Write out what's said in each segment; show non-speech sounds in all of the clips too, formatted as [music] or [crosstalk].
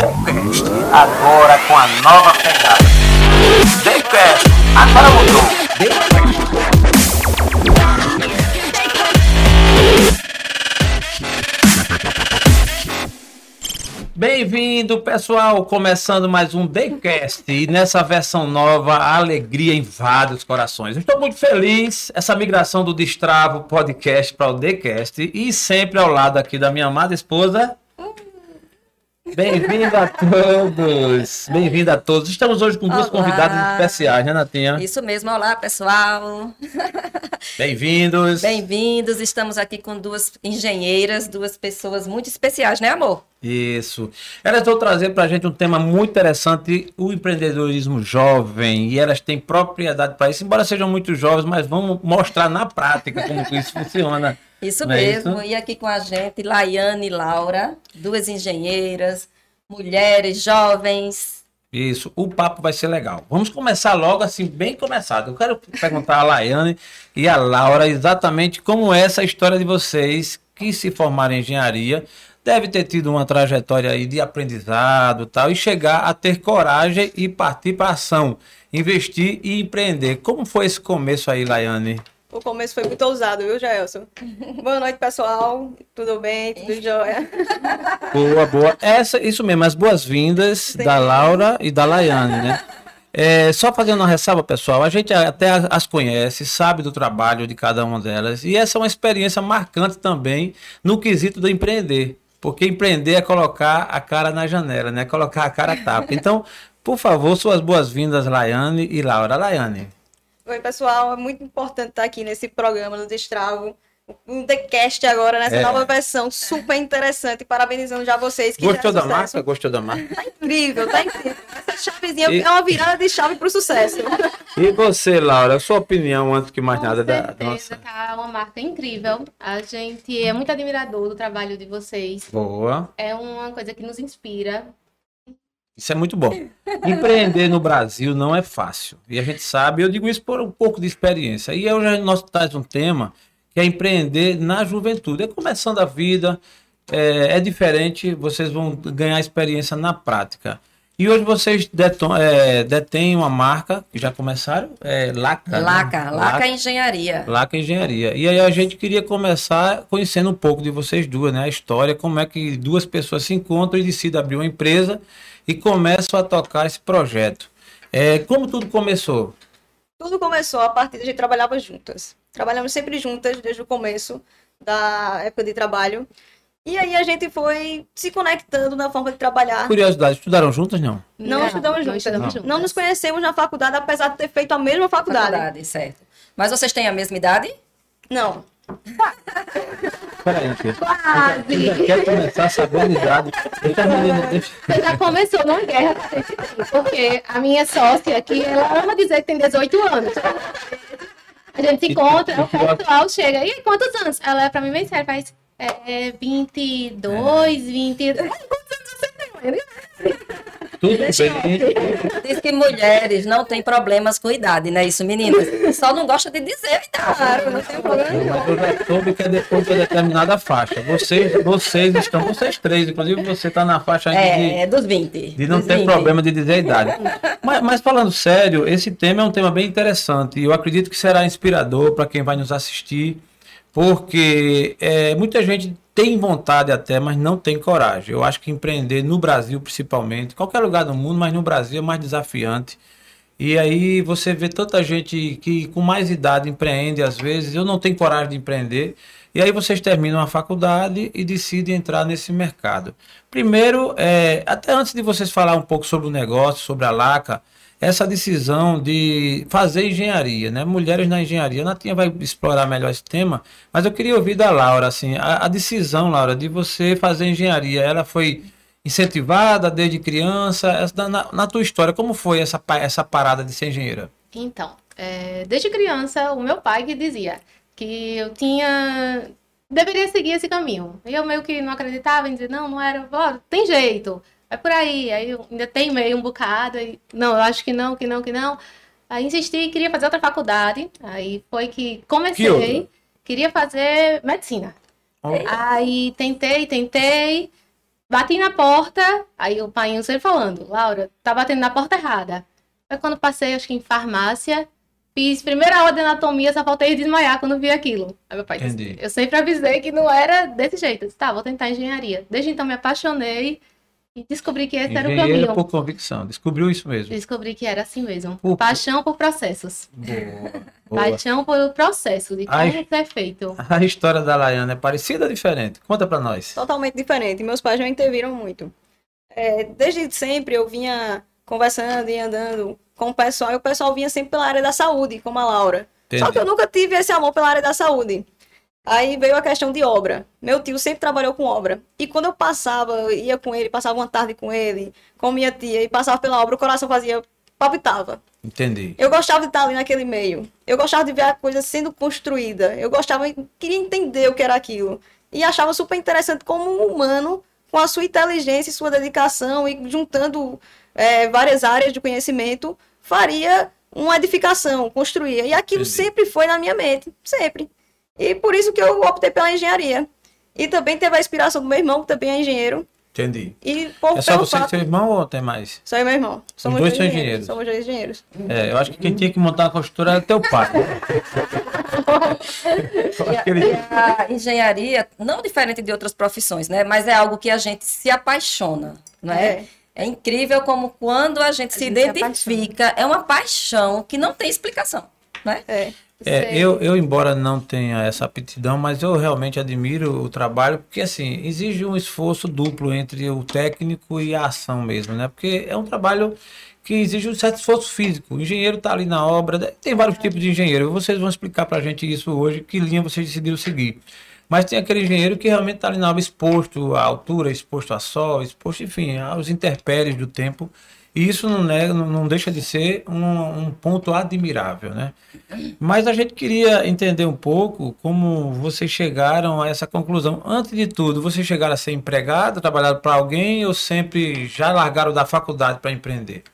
Daycast, agora com a nova pegada. Daycast, agora mudou. Bem-vindo, pessoal! Começando mais um Daycast e nessa versão nova, a alegria invade os corações. Estou muito feliz essa migração do Destravo Podcast para o Daycast e sempre ao lado aqui da minha amada esposa. Bem-vindo a todos! Bem-vindo a todos! Estamos hoje com duas Olá. convidadas especiais, né, Natinha? Isso mesmo, olá pessoal. Bem-vindos! Bem-vindos. Estamos aqui com duas engenheiras, duas pessoas muito especiais, né, amor? Isso. Elas vão trazer para a gente um tema muito interessante, o empreendedorismo jovem. E elas têm propriedade para isso, embora sejam muito jovens, mas vamos mostrar na prática como isso funciona. Isso Não é mesmo. isso? E aqui com a gente, Laiane e Laura, duas engenheiras, mulheres, jovens. Isso, o papo vai ser legal. Vamos começar logo assim, bem começado. Eu quero perguntar a Laiane e a Laura exatamente como é essa história de vocês que se formaram em engenharia. Deve ter tido uma trajetória aí de aprendizado e tal, e chegar a ter coragem e partir para ação, investir e empreender. Como foi esse começo aí, Laiane? O começo foi muito ousado, viu, Jaelson? [laughs] Boa noite, pessoal. Tudo bem? Tudo jóia? [laughs] Boa, boa. Essa, isso mesmo, as boas-vindas da Laura e da Laiane, né? É, só fazendo uma ressalva, pessoal, a gente até as conhece, sabe do trabalho de cada uma delas, e essa é uma experiência marcante também no quesito do empreender, porque empreender é colocar a cara na janela, né? Colocar a cara a tapa. Então, por favor, suas boas-vindas, Laiane e Laura. Laiane. Oi, pessoal. É muito importante estar aqui nesse programa do Destravo. Um TheCast agora, nessa É. nova versão. Super interessante. Parabenizando já vocês que Gostou da sucesso. marca? Gostou da marca? Tá incrível, tá incrível. Essa chavezinha E- é uma virada de chave pro sucesso. E você, Laura, sua opinião antes que mais Com nada da certeza, nossa. tá uma marca incrível. A gente é muito admirador do trabalho de vocês. Boa. É uma coisa que nos inspira. Isso é muito bom. Empreender no Brasil não é fácil. E a gente sabe, eu digo isso por um pouco de experiência. E hoje nós traz um tema que é empreender na juventude. É começando a vida, é, é diferente, vocês vão ganhar experiência na prática. E hoje vocês é, detêm uma marca, que já começaram, é Laca. né? Laca, Laca Engenharia. Laca Engenharia. E aí a gente queria começar conhecendo um pouco de vocês duas, né? A história, como é que duas pessoas se encontram e decidem abrir uma empresa e começam a tocar esse projeto. É, como tudo começou? Tudo começou a partir de a gente trabalhava juntas. Trabalhamos sempre juntas desde o começo da época de trabalho. E aí a gente foi se conectando na forma de trabalhar. Curiosidade, estudaram juntas, não? Não, estudamos não juntas. estudamos Não. juntas. Não nos conhecemos na faculdade, apesar de ter feito a mesma faculdade. Faculdade, certo. Mas vocês têm a mesma idade? Não. Peraí, já quero começar sabendo a idade. Você já começou uma guerra porque a minha sócia aqui, ela ama dizer que tem 18 anos. A gente se encontra, e- o pessoal chega, e quantos anos? Ela é pra mim bem sério, faz é, 22, 20... Ai, quantos anos você tem? Tudo bem. Diz que mulheres não têm problemas com idade, não é isso, meninas? Só não gosta de dizer a idade. Claro, não tem problema Não, nenhum. Mas eu já soube que é depois de uma determinada faixa. Vocês, vocês estão, vocês três, inclusive você está na faixa ainda de, É, dos 20. De não dos ter 20. problema de dizer a idade. mas, mas falando sério, esse tema é um tema bem interessante e eu acredito que será inspirador para quem vai nos assistir, porque é, muita gente tem vontade até, mas não tem coragem. Eu acho que empreender no Brasil, principalmente, qualquer lugar do mundo, mas no Brasil é mais desafiante. E aí você vê tanta gente que com mais idade empreende às vezes, eu não tenho coragem de empreender. E aí vocês terminam a faculdade e decidem entrar nesse mercado. Primeiro, é, até antes de vocês falar um pouco sobre o negócio, sobre a Laca, essa decisão de fazer engenharia, né? Mulheres na engenharia. A Natinha vai explorar melhor esse tema, mas eu queria ouvir da Laura, assim, a, a decisão, Laura, de você fazer engenharia, ela foi incentivada desde criança? Na, na tua história, como foi essa, essa parada de ser engenheira? Então, é, desde criança, o meu pai que dizia que eu tinha. deveria seguir esse caminho. E eu meio que não acreditava em dizer, não, não era, ó, tem jeito, vai por aí. Aí eu ainda teimei um bocado, e, não, eu acho que não, que não, que não. Aí insisti e queria fazer outra faculdade. Aí foi que comecei, Que queria fazer medicina. Ó. Aí tentei, tentei. bati na porta, aí o pai sempre falando, Laura, tá batendo na porta errada. Foi quando passei, acho que em farmácia, fiz primeira aula de anatomia, só faltei desmaiar quando vi aquilo. Aí meu pai disse, Entendi. eu sempre avisei que não era desse jeito. Eu disse, tá, vou tentar engenharia. Desde então me apaixonei e descobri que esse era o Engenheiro caminho. por convicção. Descobriu isso mesmo. Descobri que era assim mesmo. Por- Paixão por processos. Boa. boa. Paixão por processo, de como Ai. ser feito. [laughs] A história da Laiana é parecida ou diferente? Conta pra nós. totalmente diferente. Meus pais não interviram muito. É, desde sempre eu vinha conversando e andando com o pessoal, e o pessoal vinha sempre pela área da saúde, como a Laura. Só Entendi. que eu nunca tive esse amor pela área da saúde. Aí veio a questão de obra. Meu tio sempre trabalhou com obra. E quando eu passava, eu ia com ele, passava uma tarde com ele, com minha tia, e passava pela obra, o coração fazia, palpitava. Entendi. Eu gostava de estar ali naquele meio. Eu gostava de ver a coisa sendo construída. Eu gostava, queria entender o que era aquilo. E achava super interessante como um humano, com a sua inteligência e sua dedicação, e juntando é, várias áreas de conhecimento, faria uma edificação, construía. E aquilo Entendi. sempre foi na minha mente, sempre. E por isso que eu optei pela engenharia. E também teve a inspiração do meu irmão, que também é engenheiro. Entendi. E por, É só você e fato... seu irmão ou tem mais? Sou eu e meu irmão. Somos dois dois são engenheiros. engenheiros. Somos dois engenheiros. É, eu acho que quem tinha que montar uma construtora era teu pai. [laughs] E a, ele- e a engenharia, não diferente de outras profissões, né? Mas é algo que a gente se apaixona, não é? É. É incrível como quando a gente se gente se identifica, é uma paixão que não tem explicação, né? É. É, eu, eu, embora não tenha essa aptidão, mas eu realmente admiro o trabalho, porque assim, exige um esforço duplo entre o técnico e a ação mesmo, né? Porque é um trabalho que exige um certo esforço físico. O engenheiro está ali na obra, né? tem vários tipos de engenheiro. Vocês vão explicar pra gente isso hoje, que linha vocês decidiram seguir. Mas tem aquele engenheiro que realmente está ali na obra exposto à altura, exposto a sol, exposto, enfim, aos interpéries do tempo. E isso não, nega- não, não deixa de ser um, um ponto admirável, né? Mas a gente queria entender um pouco como vocês chegaram a essa conclusão. Antes de tudo, vocês chegaram a ser empregado, trabalharam para alguém ou sempre já largaram da faculdade para empreender?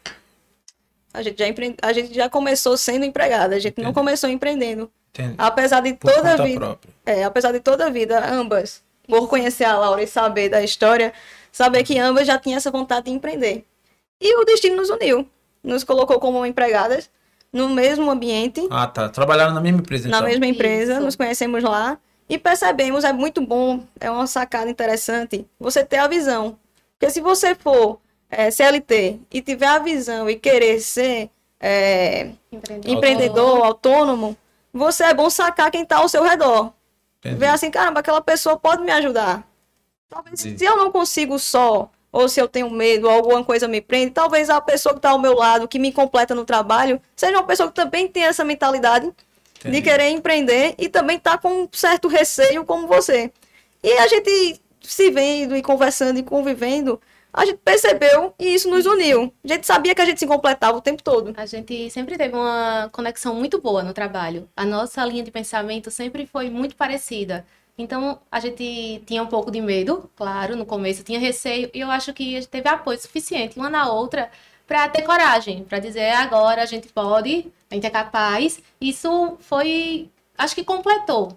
A gente, já empre... a gente já começou sendo empregada, a gente não Entendi. começou empreendendo. Entende? Apesar de Por toda a vida. própria. É, apesar de toda a vida, ambas, por conhecer a Laura e saber da história, saber que ambas já tinham essa vontade de empreender. E o destino nos uniu. Nos colocou como empregadas no mesmo ambiente, Ah, tá. Trabalharam na mesma empresa, na então. mesma empresa, Isso. nos conhecemos lá e percebemos, é muito bom, é uma sacada interessante você ter a visão. Porque se você for é, CLT e tiver a visão e querer ser é, Empreendedor. empreendedor, autônomo, você é bom sacar quem está ao seu redor. Entendi. Ver assim, caramba, aquela pessoa pode me ajudar. Talvez Entendi. se eu não consigo só, ou se eu tenho medo, alguma coisa me prende, talvez a pessoa que está ao meu lado, que me completa no trabalho, seja uma pessoa que também tem essa mentalidade Entendi. de querer empreender e também tá com um certo receio como você. E a gente se vendo e conversando e convivendo, a gente percebeu e isso nos uniu. A gente sabia que a gente se completava o tempo todo. A gente sempre teve uma conexão muito boa no trabalho. A nossa linha de pensamento sempre foi muito parecida. Então, a gente tinha um pouco de medo, claro, no começo tinha receio, e eu acho que a gente teve apoio suficiente uma na outra para ter coragem, para dizer "É agora a gente pode, a gente é capaz. Isso foi, acho que completou.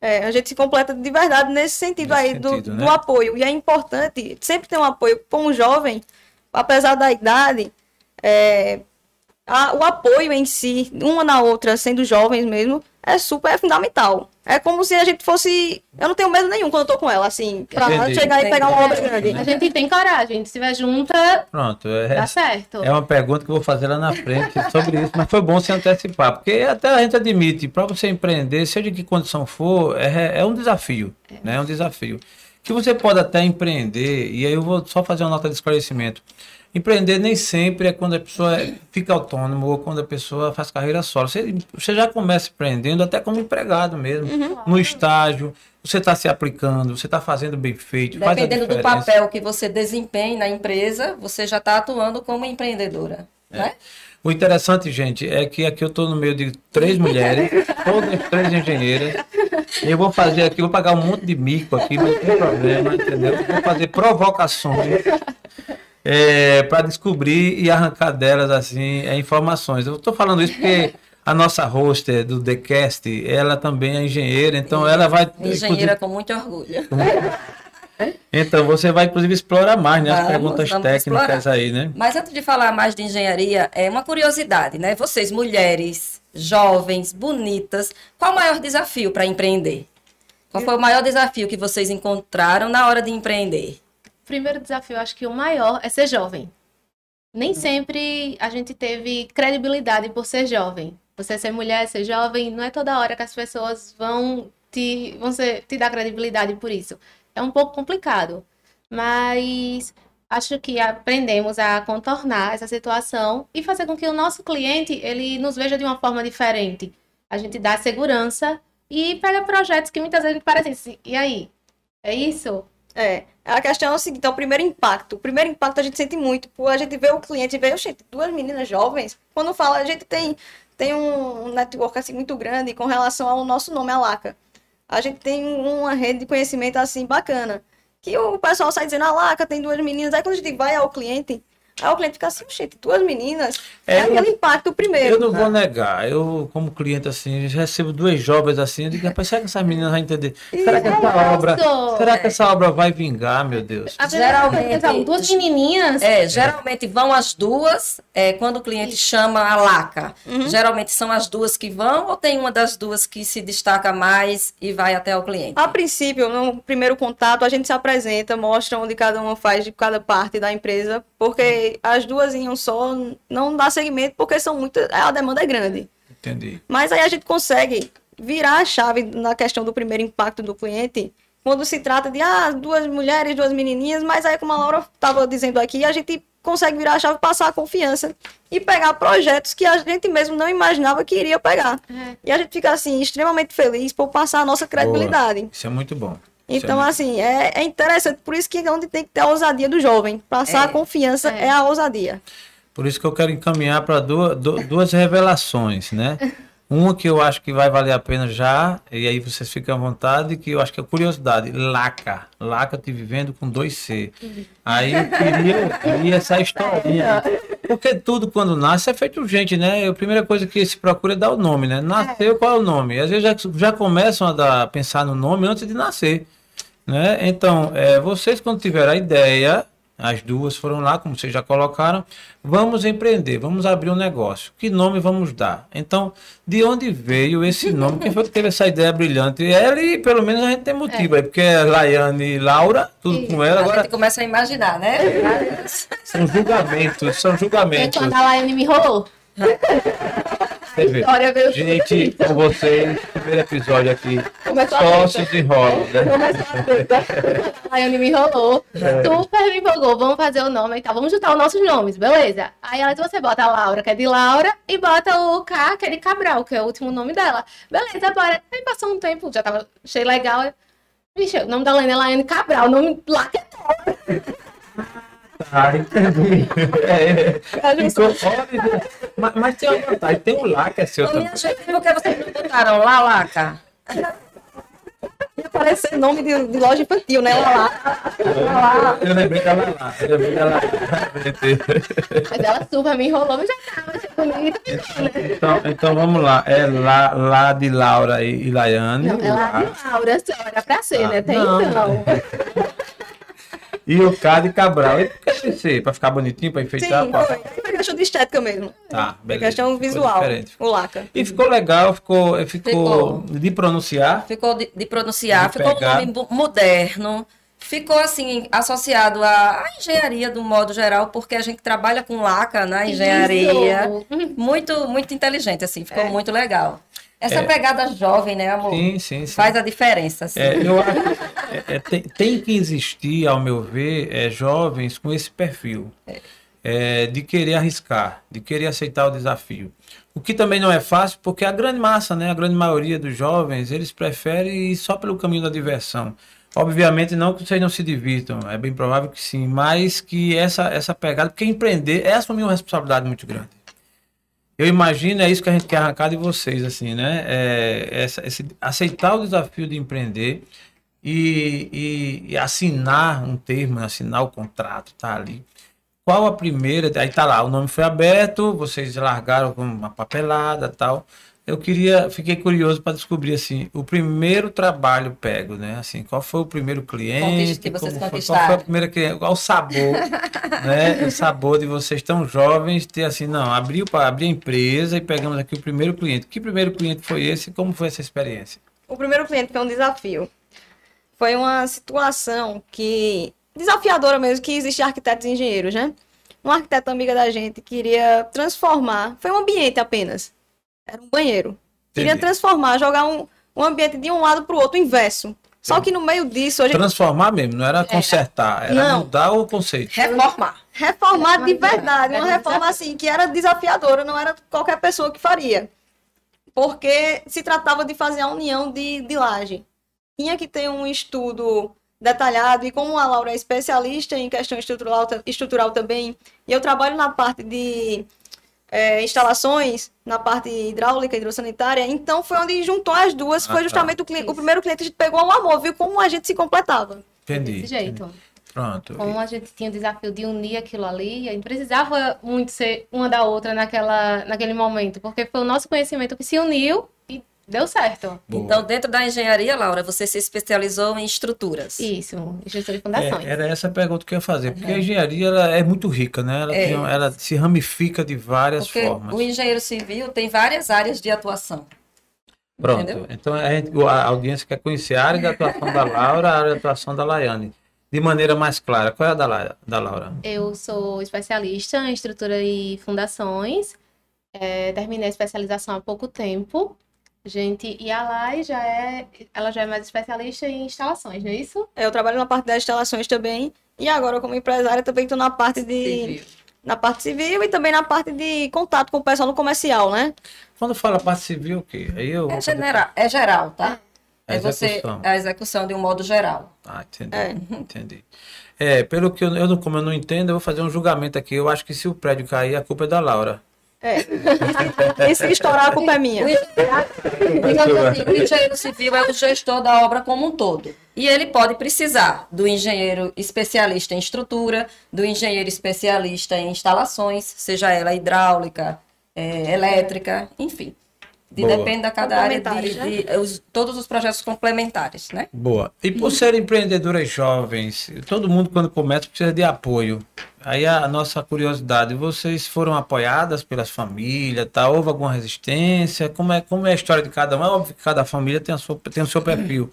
É, a gente se completa de verdade nesse sentido Nesse aí do, sentido, né? do apoio. E é importante sempre ter um apoio como jovem, apesar da idade, é, a- o apoio em si, uma na outra, sendo jovens mesmo, é super é fundamental. É como se a gente fosse. Eu não tenho medo nenhum quando eu tô com ela, assim, pra Entendi. chegar e pegar uma obra grande. A gente tem coragem, se estiver junta, Pronto. É, dá certo. é uma pergunta que eu vou fazer lá na frente sobre isso, mas foi bom se antecipar, porque até a gente admite, para você empreender, seja de que condição for, é, é um desafio, né? É um desafio. Que você pode até empreender, e aí eu vou só fazer uma nota de esclarecimento. Empreender nem sempre é quando a pessoa é- fica autônoma ou quando a pessoa faz carreira solo. Você, você já começa empreendendo até como empregado mesmo, no estágio, você está se aplicando, você está fazendo bem feito, Dependendo do papel que você desempenha na empresa, você já está atuando como empreendedora, né? O interessante, gente, é que aqui eu estou no meio de três mulheres, [laughs] todas três engenheiras. Eu vou fazer aqui, vou pagar um monte de mico aqui, mas não tem problema, entendeu? Vou fazer provocações para descobrir e arrancar delas assim é, informações. Eu estou falando isso porque a nossa hoster do TheCast, ela também é engenheira, então ela vai. Engenheira com muito orgulho. [laughs] Então, você vai, inclusive, explorar mais né, as Vamos, perguntas vamos técnicas explorar. aí, né? Mas antes de falar mais de engenharia, é uma curiosidade, né? Vocês, mulheres, jovens, bonitas, qual o maior desafio para empreender? Qual foi o maior desafio que vocês encontraram na hora de empreender? Primeiro desafio, acho que o maior é ser jovem. Nem sempre a gente teve credibilidade por ser jovem. Você ser mulher, ser jovem, não é toda hora que as pessoas vão te, vão ser- te dar credibilidade por isso. É um pouco complicado. Mas acho que aprendemos a contornar essa situação e fazer com que o nosso cliente ele nos veja de uma forma diferente. A gente dá segurança e pega projetos que muitas vezes parecem assim, e aí? É isso? É, a questão é o seguinte, é o primeiro impacto. O primeiro impacto a gente sente muito, a gente vê o cliente, vê, gente, duas meninas jovens, quando fala, a gente tem, tem um network assim muito grande com relação ao nosso nome, a Laca. A gente tem uma rede de conhecimento assim bacana, que o pessoal sai dizendo, a Laca tem duas meninas, aí quando a gente vai ao cliente, aí o cliente fica assim, gente, duas meninas, é, É, aquele impacto primeiro. Eu não vou negar, eu, como cliente, assim, recebo duas jovens assim, eu digo, [laughs] rapaz, será que essas meninas vão entender? Será que essa obra, Isso. será que essa obra vai vingar, meu Deus? Geralmente. Duas menininhas. É, geralmente vão as duas, é, quando o cliente chama a laca. Uhum. Geralmente são as duas que vão ou tem uma das duas que se destaca mais e vai até o cliente? A princípio, no primeiro contato, a gente se apresenta, mostra onde cada uma faz de cada parte da empresa, porque as duas em um só não dá segmento, porque são muitas, a demanda é grande. Entendi. Mas aí a gente consegue virar a chave na questão do primeiro impacto do cliente, quando se trata de ah, duas mulheres, duas menininhas, mas aí, como a Laura estava dizendo aqui, a gente consegue virar a chave, passar a confiança e pegar projetos que a gente mesmo não imaginava que iria pegar. É. E a gente fica, assim, extremamente feliz por passar a nossa credibilidade. Isso é muito bom. Então, é muito- assim, é, é interessante. Por isso que é onde tem que ter a ousadia do jovem. Passar É. a confiança É. é. a ousadia. Por isso que eu quero encaminhar para duas, du- duas revelações, né? [laughs] Uma que eu acho que vai valer a pena já, e aí vocês ficam à vontade, que eu acho que é curiosidade. Laca. Laca eu tive vendo com dois C. Aí eu queria ouvir essa historinha. Porque tudo quando nasce é feito gente, né? A primeira coisa que se procura é dar o nome, né? Nasceu, qual é o nome? Às vezes já, já começam a dar, pensar no nome antes de nascer. Né? Então, é, vocês quando tiveram a ideia, as duas foram lá, como vocês já colocaram, vamos empreender, vamos abrir um negócio. Que nome vamos dar? Então, de onde veio esse nome? Quem foi que teve essa ideia brilhante? Ela e pelo menos a gente tem motivo aí, porque é Laiane e Laura, tudo com ela, a agora gente começa a imaginar, né? são julgamentos, são É julgamentos. quando a Laiane me enrolou. Você vê. Gente, com vocês, primeiro episódio aqui, Começou a sócios e rolam, né? A Laiane me enrolou. Super me empolgou. Vamos fazer o nome e tal. Vamos juntar os nossos nomes, beleza? Aí ela você bota a Laura, que é de Laura, e bota o K, que é de Cabral, que é o último nome dela. Beleza, bora. Aí passou um tempo, já tava, achei legal. Vixe, o nome da Laiane é Laiane Cabral, o nome lá que é Ah, entendi. [laughs] É, de- mas, mas tem uma vantagem, tem um lá que é seu Ô, também. por que vocês não botaram lá, laca? Ia parecer nome de, de loja infantil, né? Lá, lá. Eu lembrei da Lala. Eu lembrei da Lala. Mas ela super me enrolou, mas já tava, achei bonito. Então, então vamos lá. É lá, lá de Laura e, e Laiane. Não, ela lá. é de Laura, você olha pra ser, Ah, né? Tem não. então. [laughs] E o K de Cabral. E por que esse C? Pra ficar bonitinho, pra enfeitar? Sim, pra- foi. Foi questão de estética mesmo. Tá, Foi beleza. questão Ficou visual. O Laca. E ficou legal, ficou, ficou, de pronunciar. Ficou de, de pronunciar, De ficou pegar. um nome moderno, ficou assim, associado à, à engenharia do modo geral, porque a gente trabalha com laca na engenharia. Isso. Muito, muito inteligente, assim, ficou É. muito legal. Essa É. pegada jovem, né, amor? Sim, sim, sim. Faz a diferença, assim. É, eu acho é, é, tem, tem que existir, ao meu ver, é, jovens com esse perfil é, de querer arriscar, de querer aceitar o desafio. O que também não é fácil, porque a grande massa, né, a grande maioria dos jovens, eles preferem ir só pelo caminho da diversão. Obviamente não que vocês não se divirtam, é bem provável que sim, mas que essa, essa pegada, porque empreender é assumir uma responsabilidade muito grande. Eu imagino, é isso que a gente quer arrancar de vocês, assim, né? É, essa- esse, aceitar o desafio de empreender e, e- e assinar um termo, assinar o contrato, tá ali. Qual a primeira? Aí tá lá, o nome foi aberto, vocês largaram com uma papelada tal. Eu queria, fiquei curioso para descobrir assim, o primeiro trabalho pego, né? Assim, qual foi o primeiro cliente? que vocês como foi, qual foi a primeira cliente? Qual o sabor, [laughs] né? O sabor de vocês tão jovens ter assim, não, abriu para abrir a empresa e pegamos aqui o primeiro cliente. Que primeiro cliente foi esse? Como foi essa experiência? O primeiro cliente foi um desafio. Foi uma situação que desafiadora mesmo, que existe arquitetos e engenheiros, né? Um arquiteto amiga da gente queria transformar, foi um ambiente apenas. Era um banheiro. Queria transformar, jogar um, um ambiente de um lado para o outro, inverso. Só que no meio disso, a gente Transformar mesmo, não era consertar, era Não. mudar o conceito. Reformar. reformar de verdade, uma reforma assim que era desafiadora, não era qualquer pessoa que faria. Porque se tratava de fazer a união de, de laje. Tinha que ter um estudo detalhado, e como a Laura é especialista em questão estrutural, estrutural também, e eu trabalho na parte de é, instalações, na parte hidráulica, hidrossanitária, então foi onde juntou as duas, Ah, foi tá. justamente o, cli- o primeiro cliente que a gente pegou o amor, viu como a gente se completava. Entendi. Desse jeito. Pronto. Como a gente tinha o desafio de unir aquilo ali, a gente precisava muito ser uma da outra naquela, naquele momento, porque foi o nosso conhecimento que se uniu e deu certo. Boa. Então, dentro da engenharia, Laura, você se especializou em estruturas. Isso, gestor de É, fundações. era essa a pergunta que eu ia fazer, porque a engenharia ela é muito rica, né? Ela, É. tem- ela se ramifica de várias Porque formas. o engenheiro civil tem várias áreas de atuação. Pronto. entendeu? Então a, gente- a audiência quer conhecer a área de atuação da Laura, a área de atuação da Laiane. De maneira mais clara, qual é a da, La- da Laura? Eu sou especialista em estrutura e fundações. É, terminei a especialização há pouco tempo. Gente, e a Lai já é, ela já é mais especialista em instalações, não é isso? Eu trabalho na parte das instalações também, e agora como empresária também estou na parte de Civil. na parte civil e também na parte de contato com o pessoal no comercial, né? Quando fala parte civil, o quê? Aí eu É, general, é geral, tá? É É você execução. a execução de um modo geral. Ah, entendi. É. Entendi. É, pelo que eu, eu como eu não entendo, eu vou fazer um julgamento aqui. Eu acho que se o prédio cair, a culpa é da Laura. É. E se estourar, a culpa é minha. O engenheiro- civil é o gestor da obra como um todo. E ele pode precisar do engenheiro especialista em estrutura, do engenheiro especialista em instalações, seja ela hidráulica, eh, elétrica, enfim. De- Boa. depende da cada área de, né? de- os- todos os projetos complementares, né? Boa. E por serem empreendedoras jovens, todo mundo quando começa precisa de apoio. Aí a nossa curiosidade, vocês foram apoiadas pelas famílias, tá? Houve alguma resistência? Como é, como é a história de cada um? É óbvio que cada família tem, a sua, tem o seu perfil.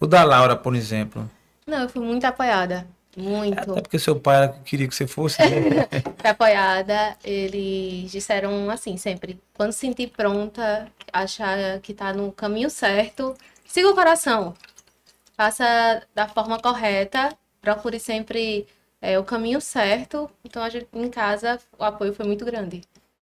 O da Laura, por exemplo. Não, eu fui muito apoiada. Muito. Até porque seu pai queria que você fosse. né? [laughs] Apoiada. Eles disseram assim sempre: quando se sentir pronta, achar que tá no caminho certo, siga o coração. Faça da forma correta, procure sempre é, o caminho certo. Então, a gente, em casa, o apoio foi muito grande.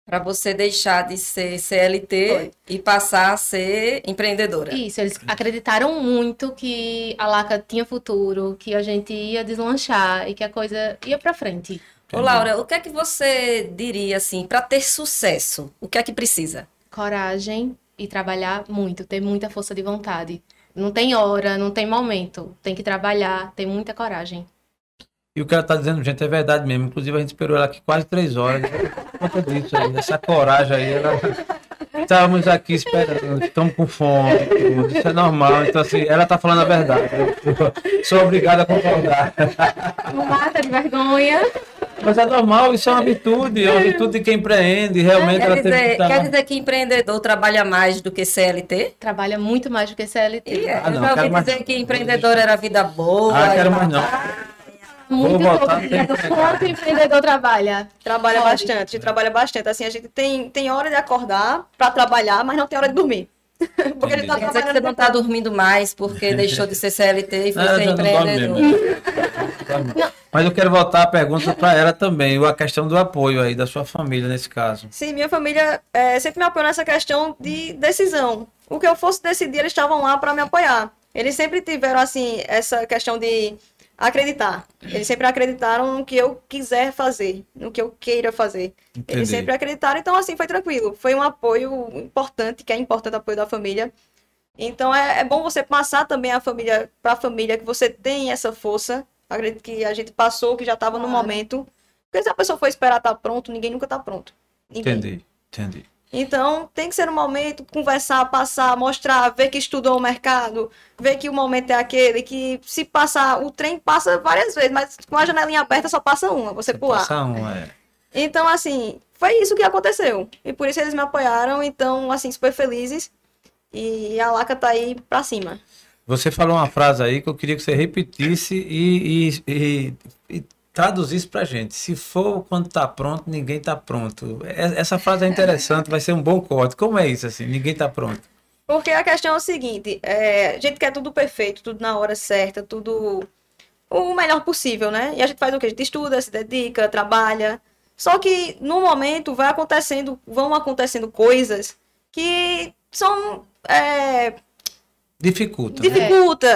Para você deixar de ser CLT Foi. e passar a ser empreendedora. Isso, eles acreditaram muito que a Laca tinha futuro, que a gente ia deslanchar e que a coisa ia pra frente. Ô, Laura, o que é que você diria assim, para ter sucesso? O que é que precisa? Coragem e trabalhar muito, ter muita força de vontade. Não tem hora, não tem momento. Tem que trabalhar, ter muita coragem. E o que ela está dizendo, gente, é verdade mesmo. Inclusive, a gente esperou ela aqui quase três horas. Por conta disso aí, dessa coragem aí. Ela... Estávamos aqui esperando, estamos com fome, tudo. Isso é normal. Então, assim, ela está falando a verdade. Eu sou obrigado a concordar. Não mata de vergonha. Mas é normal, isso é uma virtude. É uma virtude de quem empreende. Realmente, Quer ela teve que dizer, estar... quer dizer que empreendedor trabalha mais do que CLT? Trabalha muito mais do que CLT. E, é, Ah, não, eu já ouvi quero mais- dizer que empreendedor era vida boa. Ah, quero mais não. Muito que Quanto o empreendedor trabalha? Trabalha Pode. bastante, a gente trabalha bastante. Assim, a gente tem, tem hora de acordar para trabalhar, mas não tem hora de dormir. [laughs] Porque ele tá Quer dizer que você não está dormindo mais porque [laughs] deixou de ser CLT e foi Ah, ser não empreendedor. Mas eu quero voltar a pergunta para ela também, a questão do apoio aí da sua família nesse caso. Sim, minha família é, sempre me apoiou nessa questão de decisão. O que eu fosse decidir, eles estavam lá para me apoiar. Eles sempre tiveram, assim, essa questão de acreditar. Eles sempre acreditaram no que eu quiser fazer, no que eu queira fazer. Entendi. Eles sempre acreditaram, então, assim, foi tranquilo. Foi um apoio importante, que é importante o apoio da família. Então, é, é bom você passar também a família para a família, que você tem essa força. Acredito que a gente passou, que já estava no Claro. momento. Porque se a pessoa for esperar estar pronto, ninguém nunca está pronto. Ninguém. Entendi, entendi. Então, tem que ser um momento, conversar, passar, mostrar, ver que estudou o mercado, ver que o momento é aquele, que se passar, o trem passa várias vezes, mas com a janelinha aberta só passa uma, você, pular. Passa um, é. Então, assim, foi isso que aconteceu. E por isso eles me apoiaram, então, assim, super felizes. E a Laca tá aí pra cima. Você falou uma frase aí que eu queria que você repetisse e, e, e, e traduzisse pra gente. Se for quando tá pronto, ninguém tá pronto. É- Essa frase é interessante, vai ser um bom corte. Como é isso, assim? Ninguém tá pronto. Porque a questão é o seguinte, é, a gente quer tudo perfeito, tudo na hora certa, tudo o melhor possível, né? E a gente faz o quê? A gente estuda, se dedica, trabalha. Só que no momento vai acontecendo, vão acontecendo coisas que são é, Dificulta.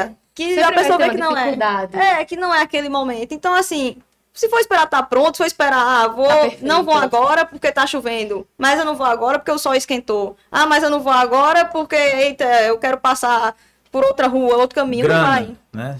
né? Que Sempre a pessoa vê que não é. É, que não é aquele momento. Então, assim, se for esperar tá pronto, se for esperar, ah, vou, Tá não vou agora porque tá chovendo, mas eu não vou agora porque o sol esquentou. Ah, mas eu não vou agora porque, eita, eu quero passar por outra rua, outro caminho, não vai. grana, né?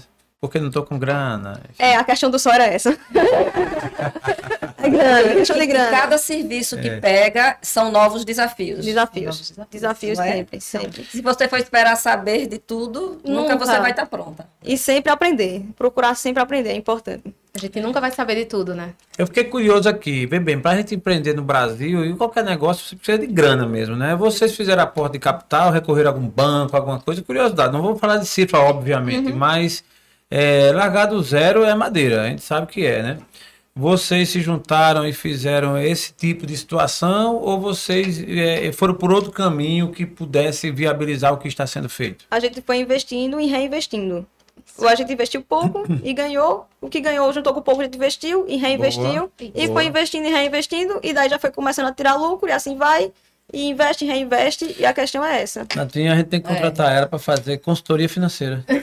Porque não tô com grana. É, a questão do sol era essa. [laughs] é grana, questão de E grana. cada serviço que É. pega são novos desafios. Desafios. Novos desafios. Desafios é? sempre, sempre. Se você for esperar saber de tudo, nunca, Nunca. você vai estar pronta. E sempre aprender. Procurar sempre aprender, é importante. A gente nunca vai saber de tudo, né? Eu fiquei curioso aqui, vê bem, para a gente empreender no Brasil e qualquer negócio, você precisa de grana mesmo, né? Vocês fizeram aporte de capital, recorreram a algum banco, alguma coisa, curiosidade. Não vou falar de cifra, obviamente, mas é, largar do zero é madeira, a gente sabe que é, né? Vocês se juntaram e fizeram esse tipo de situação ou vocês é, foram por outro caminho que pudesse viabilizar o que está sendo feito? A gente foi investindo e reinvestindo. Ou a gente investiu pouco e ganhou. O que ganhou juntou com o pouco, a gente investiu e reinvestiu. E Boa. foi investindo e reinvestindo. E daí já foi começando a tirar lucro e assim vai. E investe reinveste. E a questão é essa. Natinha, a gente tem que contratar ela para fazer consultoria financeira. [laughs]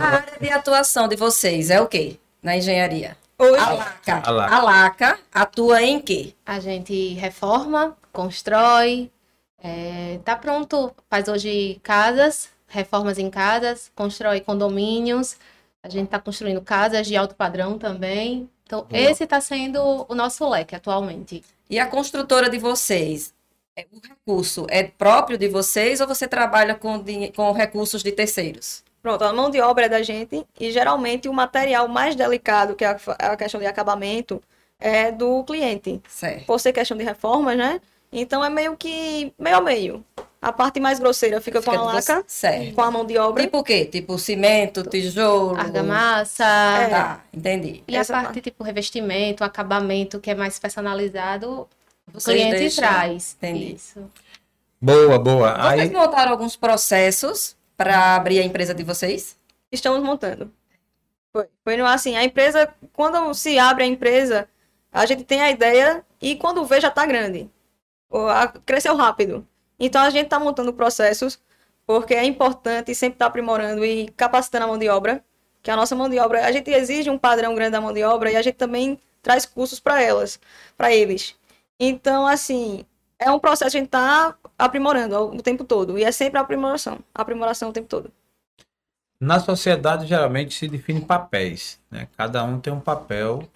A área de atuação de vocês é o quê? Na engenharia? Hoje, A LACA. A LACA. A LACA atua em quê? A gente reforma, constrói, é, tá pronto, faz hoje casas, reformas em casas, constrói condomínios, a gente está construindo casas de alto padrão também. Então, Boa. esse está sendo o nosso leque atualmente. E a construtora de vocês? É- O recurso é próprio de vocês ou você trabalha com, com recursos de terceiros? pronto, a mão de obra é da gente. E geralmente o material mais delicado, que é a, a questão de acabamento, é do cliente. Certo. Por ser questão de reformas, né? Então é meio que meio a meio. A parte mais grosseira fica, com a Fica de você- laca, Certo. com a mão de obra. Tipo o quê? Tipo cimento, tijolo? Argamassa, É. Tá, entendi. e a parte parte. tipo revestimento, acabamento, que é mais personalizado, o cliente deixam- traz. Entendi. Isso. Boa, boa. Vocês Aí, montaram alguns processos para abrir a empresa de vocês? Estamos montando. Foi. Foi assim, a empresa, quando se abre a empresa, a gente tem a ideia e quando vê já tá grande. Cresceu rápido. Então a gente tá montando processos, porque é importante sempre estar aprimorando e capacitando a mão de obra, que a nossa mão de obra, a gente exige um padrão grande da mão de obra e a gente também traz cursos para elas, para eles. Então, assim, é um processo que a gente tá aprimorando o tempo todo. E é sempre aprimoração. Aprimoração o tempo todo. na sociedade, geralmente se define papéis, né? Cada um tem um papel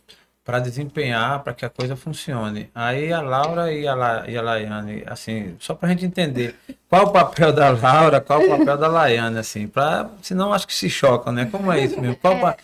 para desempenhar para que a coisa funcione. Aí a Laura e a, La, e a Laiane, assim, só para a gente entender qual o papel da Laura, qual o papel da Laiane, assim, para senão acho que se chocam, né? Como é isso mesmo? Qual, pa-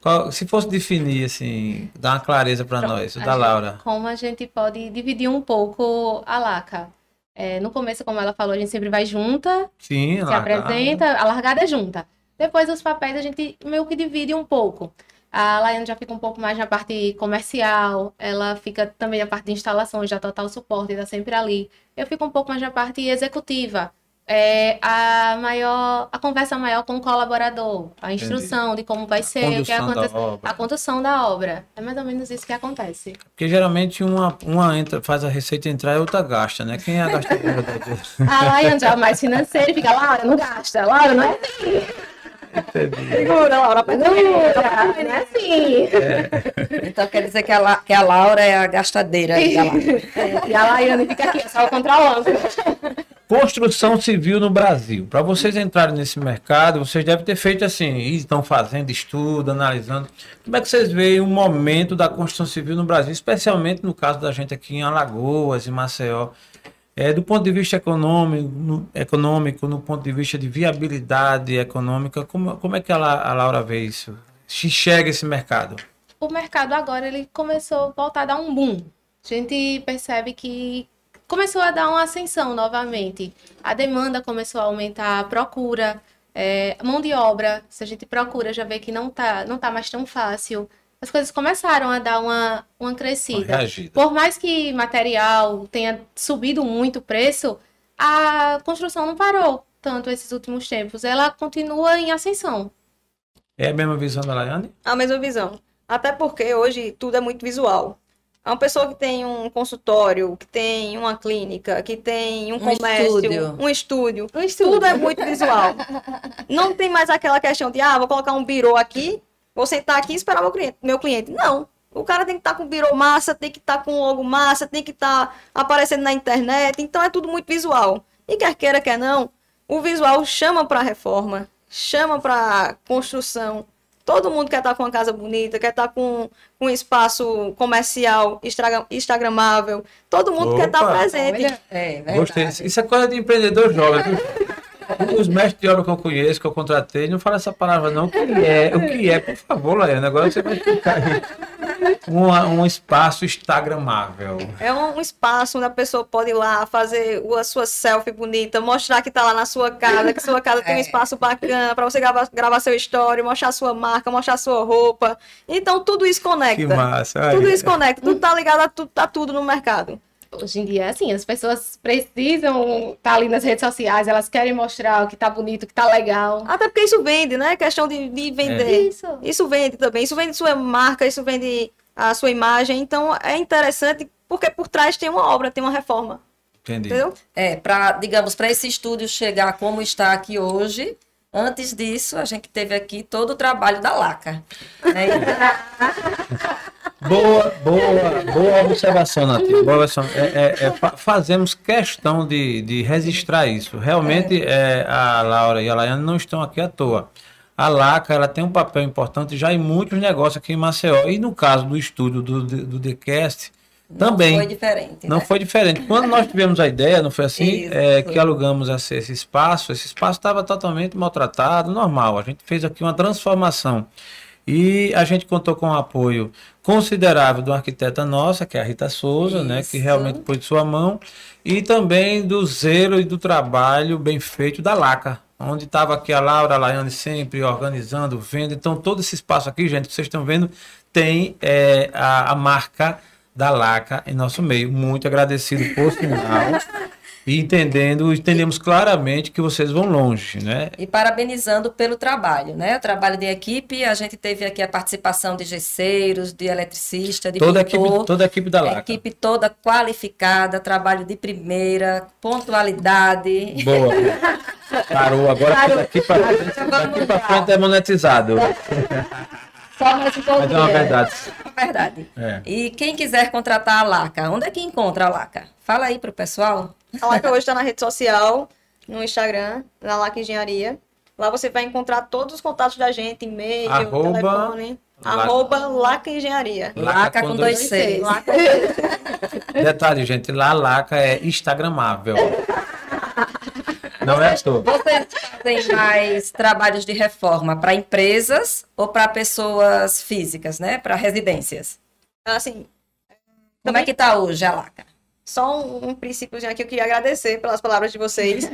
qual- se fosse definir, assim, dar uma clareza para nós, o A da gente- Laura. Como a gente pode dividir um pouco a laca. É, no começo, como ela falou, a gente sempre vai junta, Sim, se Laura. apresenta, a largada é junta. Depois os papéis a gente meio que divide um pouco. A Laiane já fica um pouco mais na parte comercial, ela fica também na parte de instalações, já total suporte, está sempre ali. Eu fico um pouco mais na parte executiva. É, a maior, a conversa maior com o colaborador, a instrução de como vai ser, o que acontece, a condução da obra. É mais ou menos isso que acontece. Porque geralmente uma, uma entra, faz a receita entrar e a outra gasta, né? Quem é a gastadora [laughs] [laughs] da A Laiane já é mais financeira e fica, Laura, não gasta. Laura, não é assim. Segura, Laura, mas não não é assim. Então quer dizer que a, La- que a Laura é a gastadeira. [laughs] E a Laiane fica aqui, só controlando. Construção civil no Brasil. Para vocês entrarem nesse mercado, vocês devem ter feito assim, estão fazendo estudo, analisando. Como é que vocês veem o momento da construção civil no Brasil, especialmente no caso da gente aqui em Alagoas e Maceió? É, do ponto de vista econômico no, econômico, no ponto de vista de viabilidade econômica, como, como é que a, a Laura vê isso? Se enxerga esse mercado? o mercado agora ele começou a voltar a um boom. A gente percebe que começou a dar uma ascensão novamente. A demanda começou a aumentar, a procura, é, mão de obra, se a gente procura, já vê que não tá, não tá mais tão fácil. As coisas começaram a dar uma, uma Uma crescida. reagida. Por mais que material tenha subido muito o preço, a construção não parou tanto esses últimos tempos. Ela continua em ascensão. É a mesma visão da Laiane? A mesma visão. Até porque hoje tudo é muito visual. É uma pessoa que tem um consultório, que tem uma clínica, que tem um, Um comércio, estúdio. um estúdio. Um estúdio. Tudo é muito visual. Não tem mais aquela questão de, ah, vou colocar um birô aqui, vou sentar aqui e esperar meu cliente. Meu cliente. Não. O cara tem que estar com birô massa, tem que estar com logo massa, tem que estar aparecendo na internet. Então é tudo muito visual. E quer queira, quer não, o visual chama para reforma, chama para construção. Todo mundo quer estar com uma casa bonita, quer estar com, com um espaço comercial instagra- instagramável. Todo mundo quer estar Opa! presente. Olha, é. Gostei. Isso é coisa de empreendedor jovem. Os mestres de obra que eu conheço, que eu contratei, não fala essa palavra não. O que é? O que é? Por favor, Laiane, agora você vai explicar Uma- um espaço instagramável. É um, um espaço onde a pessoa pode ir lá fazer a sua selfie bonita, mostrar que tá lá na sua casa, que sua casa tem um É. espaço bacana para você gravar, gravar seu story, mostrar sua marca, mostrar sua roupa. Então tudo isso Que conecta. massa. Aí. Tudo isso conecta, tudo tá ligado a tudo, tá tudo no mercado. Hoje em dia é assim, as pessoas precisam estar ali nas redes sociais, elas querem mostrar o que tá bonito, o que tá legal. Até porque isso vende, né? Questão de, de vender. Isso. Isso vende também. Isso vende sua marca, isso vende a sua imagem. Então é interessante porque por trás tem uma obra, tem uma reforma. Entendi. Entendeu? É, para, digamos, para esse estúdio chegar como está aqui hoje, antes disso, a gente teve aqui todo o trabalho da Laca. né? [laughs] Boa, boa, boa observação, Nath. Boa observação. É, é, é, fa- fazemos questão de, de registrar isso. Realmente, é, a Laura e a Laiane não estão aqui à toa. A LACA ela tem um papel importante já em muitos negócios aqui em Maceió. E no caso do estúdio do, do TheCast, também. Não foi diferente. Não né? foi diferente. Quando nós tivemos a ideia, não foi assim, Isso, é, foi. que alugamos esse, esse espaço, esse espaço estava totalmente maltratado, normal. A gente fez aqui uma transformação. E a gente contou com o apoio considerável de uma arquiteta nossa, que é a Rita Souza, né, que Isso. realmente pôs de sua mão, e também do zelo e do trabalho bem feito da LACA, onde estava aqui a Laura, a Laiane sempre organizando, vendo. Então, todo esse espaço aqui, gente, que vocês estão vendo, tem é, a, a marca da LACA em nosso meio. Muito agradecido por sinal. [laughs] E entendendo, entendemos claramente que vocês vão longe, né? E parabenizando pelo trabalho, né? O trabalho de equipe, a gente teve aqui a participação de gesseiros, de eletricista, de Toda a, pintor, equipe, toda a equipe da a LACA. equipe toda qualificada, trabalho de primeira, pontualidade. Boa. [laughs] Parou. Agora daqui para frente, daqui pra frente é monetizado. [laughs] Só mais um Mas é uma verdade. É verdade. É. E quem quiser contratar a Laca, onde é que encontra a Laca? Fala aí pro pessoal. A Laca hoje está na rede social, no Instagram, na Laca Engenharia. Lá você vai encontrar todos os contatos da gente, e-mail, Arroba- telefone. Laca- Arroba Laca Engenharia. Laca Laca com com dois Cs. Laca Detalhe, gente, lá a LACA é instagramável. Não é à toa. Vocês fazem mais trabalhos de reforma para empresas ou para pessoas físicas, né? Para residências? Assim, Como é que tá hoje a Laca? Só um, um princípiozinho aqui, eu queria agradecer pelas palavras de vocês. Sim.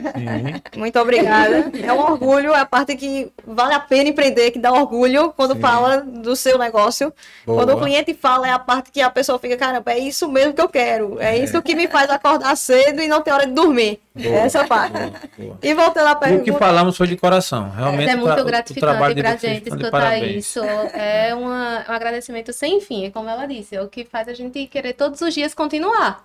[laughs] Muito obrigada. É um orgulho, é a parte que vale a pena empreender, que dá orgulho quando Sim. fala do seu negócio. Boa. Quando o cliente fala, é a parte que a pessoa fica, caramba, é isso mesmo que eu quero. É, isso que me faz acordar cedo e não ter hora de dormir. Boa, Essa parte. boa, boa. E voltando à E o que pergunta. falamos foi de coração. Realmente, é tra- muito gratificante pra vocês gente escutar parabéns. isso. É uma, um agradecimento sem fim, é como ela disse. É o que faz a gente querer todos os dias continuar.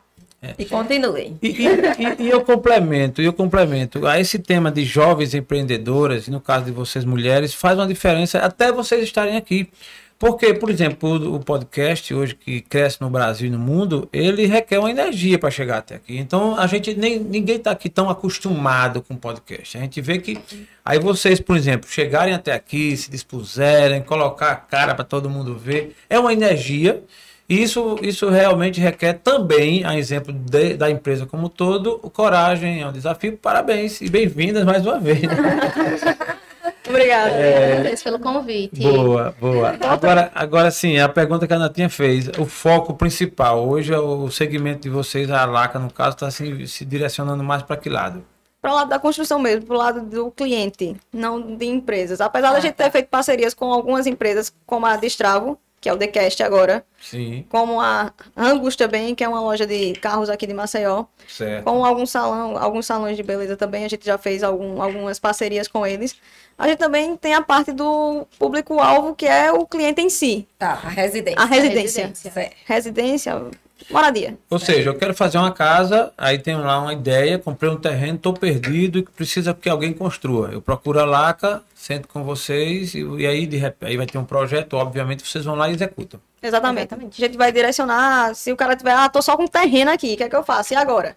E continuem. E, e- e- e eu complemento, eu complemento. A esse tema de jovens empreendedoras, e no caso de vocês mulheres, faz uma diferença até vocês estarem aqui. Porque, por exemplo, o, o podcast hoje que cresce no Brasil e no mundo, ele requer uma energia para chegar até aqui. Então, a gente nem ninguém está aqui tão acostumado com podcast. A gente vê que aí vocês, por exemplo, chegarem até aqui, se dispuserem, colocar a cara para todo mundo ver, é uma energia. Isso, isso realmente requer também, a exemplo de- da empresa como um todo, o coragem, é um desafio. Parabéns e bem-vindas mais uma vez. né? [laughs] Obrigada. Agradeço pelo convite. Boa, boa. Agora, agora sim, a pergunta que a Natinha fez, o foco principal. Hoje o segmento de vocês, a Laca, no caso, está se, se direcionando mais para que lado? Para o lado da construção mesmo, para o lado do cliente, não de empresas. Apesar da gente ter feito parcerias com algumas empresas, como a Destravo, que é o Decast agora, Sim, como a Angus também, que é uma loja de carros aqui de Maceió, certo. com alguns salão, alguns salões de beleza também, a gente já fez algum, algumas parcerias com eles. A gente também tem a parte do público-alvo, que é o cliente em si. Tá, a residência. A residência. residência. Certo. Residência, moradia. Ou seja, eu quero fazer uma casa, aí tenho lá uma ideia, comprei um terreno, estou perdido e precisa que alguém construa. Eu procuro a Laca, sento com vocês e, e aí de repente aí vai ter um projeto, obviamente vocês vão lá e executam. Exatamente. Exatamente. A gente vai direcionar, se o cara tiver, ah, tô só com terreno aqui, o que é que eu faço? E agora?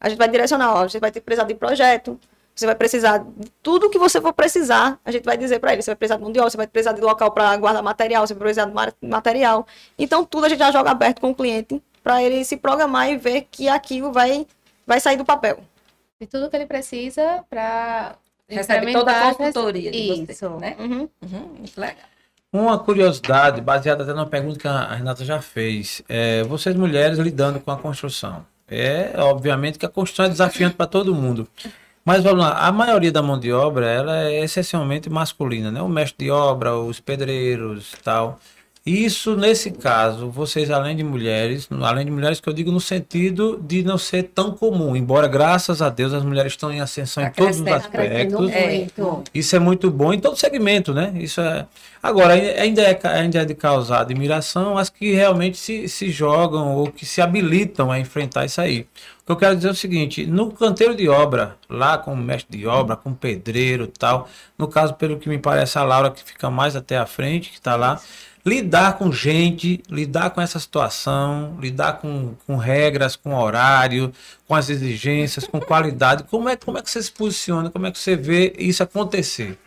A gente vai direcionar, ó, você vai ter que precisar de projeto, você vai precisar de tudo que você for precisar, a gente vai dizer para ele, você vai precisar de mão de obra, você vai precisar de local para guardar material, você vai precisar de ma- material. Então tudo a gente já joga aberto com o cliente para ele se programar e ver que aquilo vai vai sair do papel. De tudo que ele precisa para Recebe toda a consultoria de você, Isso. né? Uhum. Uhum, muito legal. Uma curiosidade, baseada até numa pergunta que a Renata já fez. É, vocês mulheres lidando com a construção. É, obviamente que a construção é desafiante para todo mundo. Mas vamos lá, a maioria da mão de obra ela é essencialmente masculina, né? O mestre de obra, os pedreiros e tal. Isso, nesse caso, vocês, além de mulheres, além de mulheres que eu digo no sentido de não ser tão comum, embora, graças a Deus, as mulheres estão em ascensão Tá em todos os Tá aspectos. É. Isso é muito bom em todo segmento, né? Isso é. Agora, ainda é, ainda é de causar admiração as que realmente se, se jogam ou que se habilitam a enfrentar isso aí. Eu quero dizer o seguinte: no canteiro de obra, lá com o mestre de obra, com o pedreiro tal, no caso, pelo que me parece, a Laura que fica mais até à frente, que está lá, lidar com gente, lidar com essa situação, lidar com, com regras, com horário, com as exigências, com qualidade. Como é, como é que você se posiciona? Como é que você vê isso acontecer?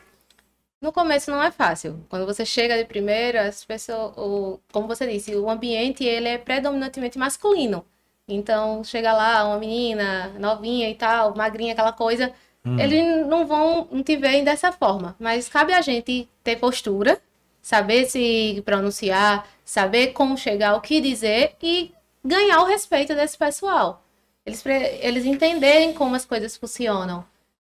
No começo não é fácil. Quando você chega de primeira, as pessoas, o, como você disse, o ambiente ele é predominantemente masculino. Então, chega lá uma menina novinha e tal, magrinha, aquela coisa, eles não vão não te veem dessa forma. Mas cabe a gente ter postura, saber se pronunciar, saber como chegar, o que dizer e ganhar o respeito desse pessoal. Eles, eles entenderem como as coisas funcionam.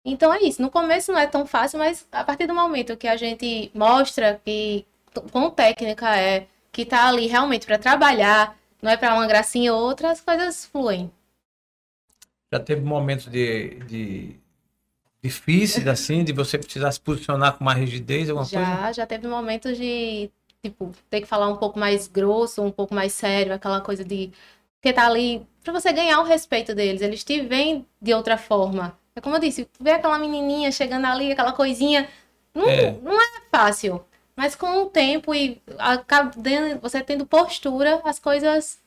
Então é isso. No começo não é tão fácil, mas a partir do momento que a gente mostra que com técnica é que tá ali realmente para trabalhar, não é para uma gracinha ou outra, as coisas fluem. Já teve momentos de, de difíceis, [laughs] assim, de você precisar se posicionar com mais rigidez, alguma coisa? Já, já teve momentos de, tipo, ter que falar um pouco mais grosso, um pouco mais sério, aquela coisa de que tá ali para você ganhar o respeito deles. Eles te veem de outra forma. É como eu disse, ver aquela menininha chegando ali, aquela coisinha, não É. não é fácil. Mas com o tempo e você tendo postura, as coisas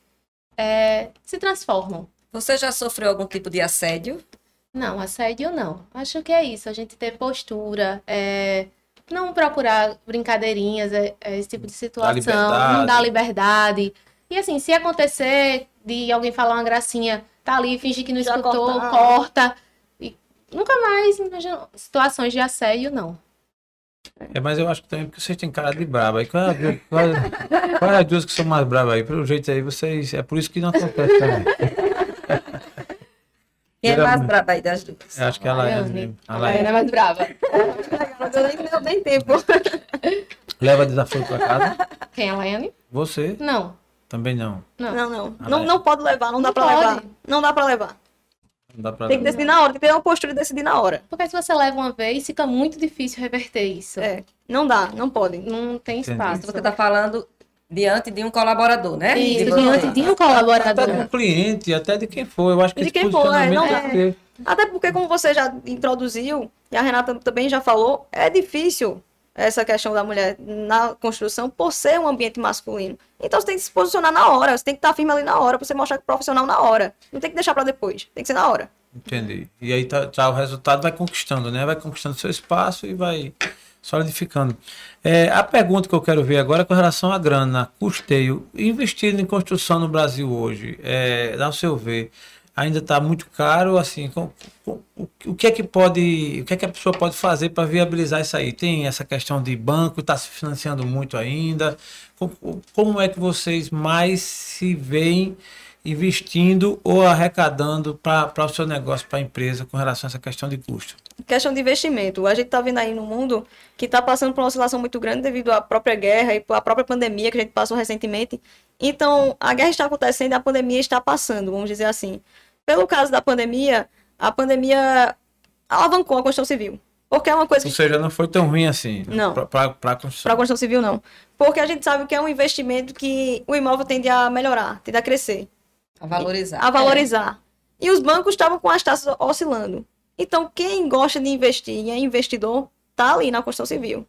é, se transformam. Você já sofreu algum tipo de assédio? Não, assédio não. Acho que é isso, a gente ter postura, é, não procurar brincadeirinhas, é, é esse tipo de situação, liberdade. não dar liberdade. E assim, se acontecer de alguém falar uma gracinha, tá ali, fingir que não Já escutou, cortar. corta. E nunca mais situações de assédio, não. É, mas eu acho que também porque vocês têm cara de braba. Aí, qual, é a duas- qual, é- qual é as duas que são mais bravas aí? Pelo jeito aí, vocês. É por isso que não acontece também. Quem é mais braba aí das duas? Eu acho que ela é Laiane. mesmo. A Laiane. É mais brava. Eu nem deu nem tempo. Leva desafio pra casa? Quem é a Laiane? Você Não. também não. Não. Não, não. Não, é. não pode levar, não dá Não pra pode. levar. Não dá pra levar. Não dá pra Tem que decidir na hora, tem que ter uma postura e decidir na hora. Porque se você leva uma vez, fica muito difícil reverter isso. É, não dá, não pode. Não tem Entendi. espaço. Você está falando diante de um colaborador, né? Isso, De diante de um Até colaborador. do cliente, até de quem for. Eu acho que De quem for, é, não é. Até porque, como você já introduziu, e a Renata também já falou, é difícil essa questão da mulher na construção por ser um ambiente masculino. Então você tem que se posicionar na hora, você tem que estar firme ali na hora, pra você mostrar que é profissional na hora. Não tem que deixar pra depois, tem que ser na hora. Entendi. E aí tá, tá, o resultado vai conquistando, né? Vai conquistando seu espaço e vai, solidificando. É, a pergunta que eu quero ver agora é com relação à grana, custeio. Investir em construção no Brasil hoje, é, ao seu ver, ainda está muito caro, assim, com, com, o, o que é que pode, o que é que a pessoa pode fazer para viabilizar isso aí? Tem essa questão de banco, está se financiando muito ainda. Como, como é que vocês mais se veem investindo ou arrecadando para o seu negócio, para a empresa, com relação a essa questão de custo? Questão de investimento. A gente está vendo aí no mundo que está passando por uma oscilação muito grande devido à própria guerra e à própria pandemia que a gente passou recentemente. Então, a guerra está acontecendo e a pandemia está passando, vamos dizer assim. Pelo caso da pandemia, a pandemia alavancou a construção civil. Porque é uma coisa Ou seja, não foi tão ruim assim. Não. Para a construção. Para a construção civil, não. Porque a gente sabe que é um investimento que o imóvel tende a melhorar, tende a crescer. A valorizar. A valorizar. É. E os bancos estavam com as taxas oscilando. Então, quem gosta de investir e é investidor, tá ali na construção civil.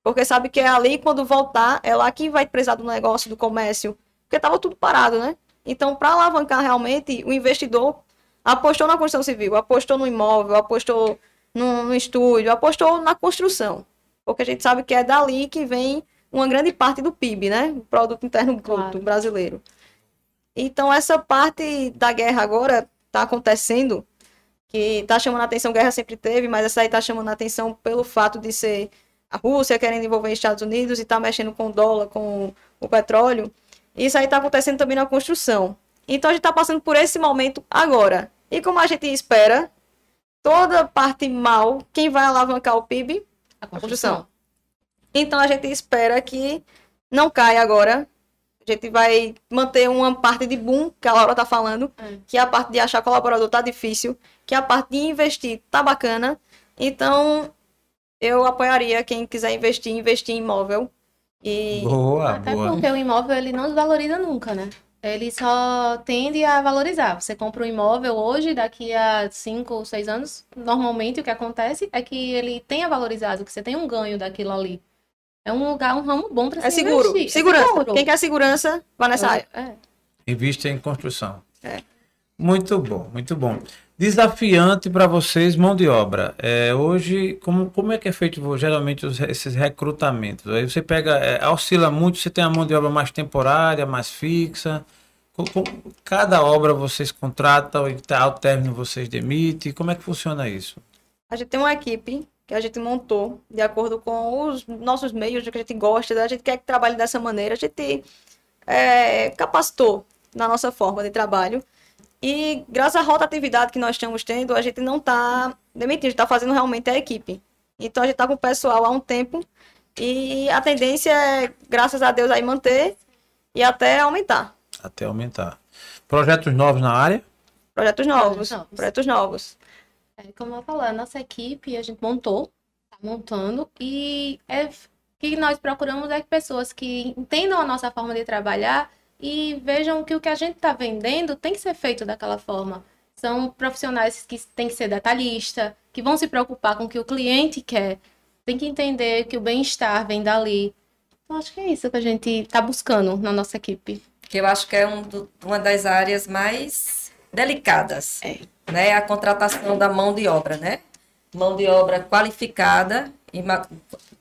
Porque sabe que é ali, quando voltar, é lá que vai precisar do negócio, do comércio. Porque estava tudo parado, né? Então, para alavancar realmente, o investidor apostou na construção civil, apostou no imóvel, apostou no, no estúdio, apostou na construção. Porque a gente sabe que é dali que vem uma grande parte do PIB, né? O Produto Interno Bruto claro. brasileiro. Então, essa parte da guerra agora está acontecendo, que está chamando a atenção, guerra sempre teve, mas essa aí está chamando a atenção pelo fato de ser a Rússia querendo envolver os Estados Unidos e está mexendo com o dólar, com o petróleo. Isso aí está acontecendo também na construção. Então, a gente está passando por esse momento agora. E como a gente espera, toda parte mal, quem vai alavancar o PIB? A construção. Então, a gente espera que não caia agora, a gente vai manter uma parte de boom, que a Laura está falando, é. que a parte de achar colaborador tá difícil, que a parte de investir tá bacana. Então, eu apoiaria quem quiser investir, investir em imóvel. E... Boa, Até boa. porque o imóvel ele não desvaloriza nunca, né? Ele só tende a valorizar. Você compra um imóvel hoje, daqui a cinco ou seis anos, normalmente o que acontece é que ele tenha valorizado, que você tem um ganho daquilo ali. É um lugar, um ramo bom para é se seguro. investir. Segurança. É seguro. Quem quer segurança, vai nessa é, área. É. Invista em construção. É. Muito bom, muito bom. Desafiante para vocês, mão de obra. É, hoje, como, como é que é feito geralmente os, esses recrutamentos? Aí você pega, é, oscila muito, você tem a mão de obra mais temporária, mais fixa. Com, com, cada obra vocês contratam e tá, ao término vocês demitem. Como é que funciona isso? A gente tem uma equipe que a gente montou de acordo com os nossos meios, que a gente gosta, a gente quer que trabalhe dessa maneira, a gente é, capacitou na nossa forma de trabalho. E graças à rotatividade que nós estamos tendo, a gente não está demitindo, a gente está fazendo realmente a equipe. Então a gente está com o pessoal há um tempo e a tendência é, graças a Deus, aí manter e até aumentar. Até aumentar. Projetos novos na área? Projetos novos. Projetos novos. Projetos novos. É, como eu falei, a nossa equipe a gente montou, tá montando, e é que nós procuramos é que pessoas que entendam a nossa forma de trabalhar e vejam que o que a gente está vendendo tem que ser feito daquela forma. São profissionais que têm que ser detalhista, que vão se preocupar com o que o cliente quer, tem que entender que o bem-estar vem dali. Então, acho que é isso que a gente está buscando na nossa equipe. Que eu acho que é um do, uma das áreas mais delicadas. É né, a contratação da mão de obra, né? Mão de obra qualificada e,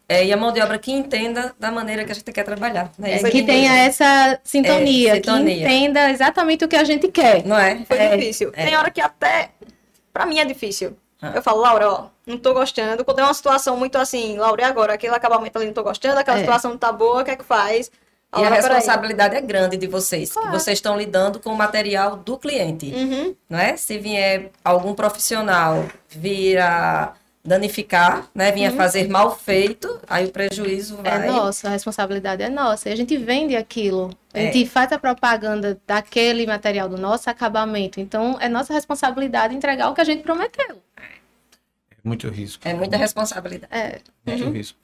é, e a mão de obra que entenda da maneira que a gente quer trabalhar. Né? É, que tenha essa sintonia, é, sintonia, que entenda exatamente o que a gente quer. Não é? Foi é, difícil. É. Tem hora que até, para mim é difícil. Ah. Eu falo, Laura, ó, não tô gostando. Quando é uma situação muito assim, Laura, e agora? Aquele acabamento ali não tô gostando, aquela é. situação não tá boa, o que é que faz? E a responsabilidade é grande de vocês, claro. que vocês estão lidando com o material do cliente, uhum. não é? Se vier algum profissional vir a danificar, né, vir uhum. a fazer mal feito, aí o prejuízo é vai... É nosso, a responsabilidade é nossa. E a gente vende aquilo, a é. gente faz a propaganda daquele material do nosso acabamento. Então, é nossa responsabilidade entregar o que a gente prometeu. É muito risco. É muita responsabilidade. É. Muito uhum. risco.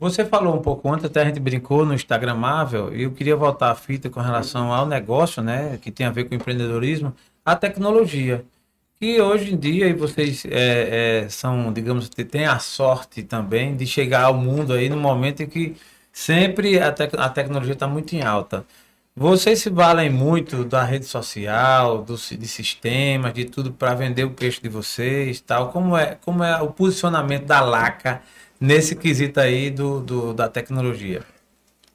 Você falou um pouco antes, até a gente brincou no Instagramável, e eu queria voltar a fita com relação ao negócio, né, que tem a ver com empreendedorismo, a tecnologia. Que hoje em dia e vocês é, é, são, digamos, têm a sorte também de chegar ao mundo aí no momento em que sempre a, te a tecnologia está muito em alta. Vocês se valem muito da rede social, do, de sistemas, de tudo para vender o peixe de vocês, tal. Como é, como é o posicionamento da Laca nesse quesito aí do, do, da tecnologia?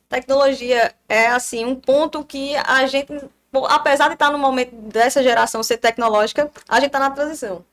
Tecnologia é, assim, um ponto que a gente, apesar de estar no momento dessa geração ser tecnológica, a gente está na transição.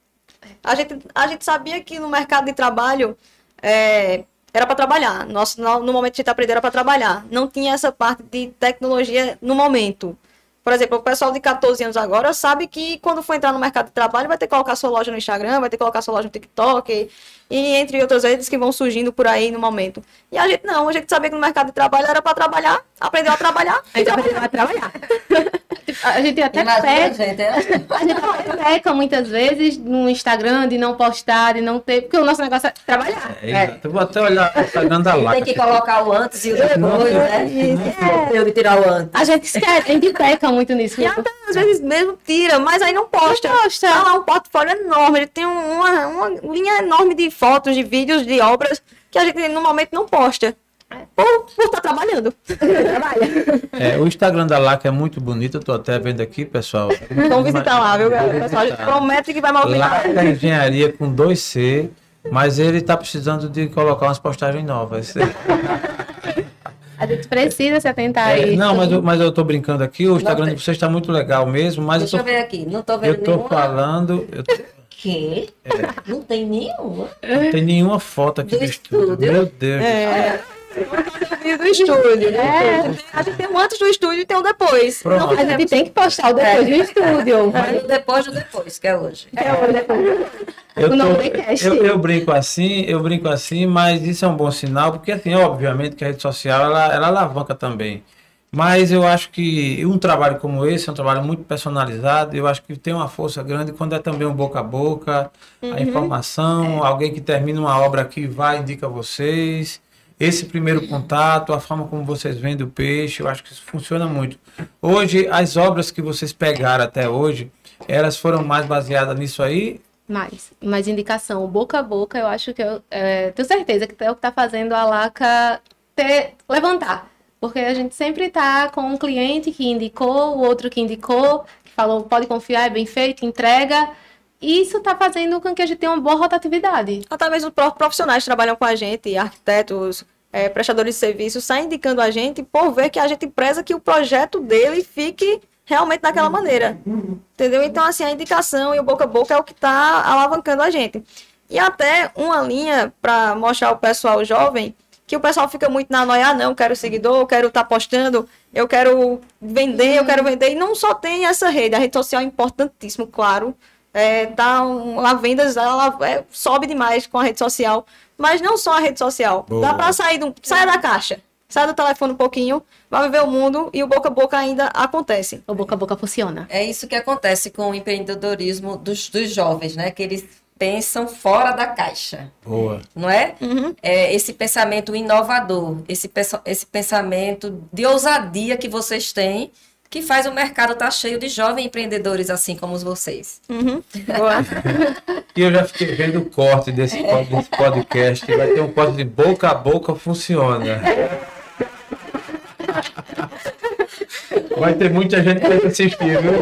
A gente, a gente sabia que no mercado de trabalho é, era para trabalhar. Nosso, no, no momento de a gente aprender era para trabalhar. Não tinha essa parte de tecnologia no momento. Por exemplo, o pessoal de 14 anos agora sabe que quando for entrar no mercado de trabalho vai ter que colocar sua loja no Instagram, vai ter que colocar sua loja no TikTok e entre outras redes que vão surgindo por aí no momento. E a gente não, a gente sabia que no mercado de trabalho era para trabalhar, aprendeu a trabalhar. A gente aprendeu a trabalhar. [laughs] a gente até Imagina, peca, gente. é- a gente peca muitas vezes no Instagram de não postar, de não ter, porque o nosso negócio é trabalhar. É, exato. Eu vou até olhar o Instagram da Laca. Tem que colocar o antes e o depois, né? Tem [laughs] que tirar o antes. A gente esquece, a gente peca muito nisso. E até às vezes mesmo tira, mas aí não posta. Não posta. Tá lá um portfólio enorme, ele tem um- uma, uma linha enorme de fotos, de vídeos, de obras que a gente no momento não posta. Por estar trabalhando. [laughs] Trabalha. É, o Instagram da Laca é muito bonito, eu tô até vendo aqui, pessoal. Então visitar lá, viu, galera? Pessoal promete que vai movimentar. Laca Engenharia com 2C, mas ele tá precisando de colocar umas postagens novas. A gente precisa se atentar a É, isso. não, mas eu, mas eu tô brincando aqui, o Instagram de vocês está muito legal mesmo, mas Deixa eu eu tô, ver aqui. Não tô vendo eu tô nenhuma. falando, eu tô- Quê? Não tem nenhuma. não tem nenhuma foto aqui Do do, estúdio. estúdio. Meu Deus. É. Do estúdio. né? A gente tem um antes do estúdio e tem um depois. Pronto. Não A gente tem que postar o depois do estúdio. Mas o depois do depois, que é hoje. É o depois. Eu, tô- eu, eu brinco assim, eu brinco assim, mas isso é um bom sinal, porque assim, obviamente que a rede social ela, ela alavanca também. Mas eu acho que um trabalho como esse é um trabalho muito personalizado. Eu acho que tem uma força grande quando é também um boca a boca, a informação, alguém que termina uma obra aqui vai e indica vocês. Esse primeiro contato, a forma como vocês vendem o peixe, eu acho que isso funciona muito. Hoje, as obras que vocês pegaram até hoje, elas foram mais baseadas nisso aí Mais, mais indicação, boca a boca, eu acho que eu é, tenho certeza que é o que está fazendo a Laca ter, levantar. Porque a gente sempre está com um cliente que indicou, o outro que indicou, que falou, pode confiar, é bem feito, entrega. Isso está fazendo com que a gente tenha uma boa rotatividade. Até mesmo os próprios profissionais que trabalham com a gente, arquitetos, eh, prestadores de serviços, saem indicando a gente por ver que a gente preza que o projeto dele fique realmente daquela maneira. Entendeu? Então, assim, a indicação e o boca a boca é o que está alavancando a gente. E até uma linha para mostrar ao pessoal jovem que o pessoal fica muito na noia, ah, não, quero seguidor, quero estar postando, eu quero vender, eu quero vender. E não só tem essa rede, a rede social é importantíssimo, claro. É, tá um, a vendas ela é, sobe demais com a rede social, mas não só a rede social. Boa. Dá para sair do, saia da caixa, sai do telefone um pouquinho, vai viver o mundo e o boca a boca ainda acontece. O boca a boca funciona. É isso que acontece com o empreendedorismo dos, dos jovens, né? Que eles pensam fora da caixa, Boa. não é? Uhum. É esse pensamento inovador, esse, esse pensamento de ousadia que vocês têm, que faz o mercado estar cheio de jovens empreendedores assim como vocês. Uhum. Boa. E eu já fiquei vendo o corte desse, desse podcast. Vai ter um corte de boca a boca funciona. Vai ter muita gente que vai assistir, viu?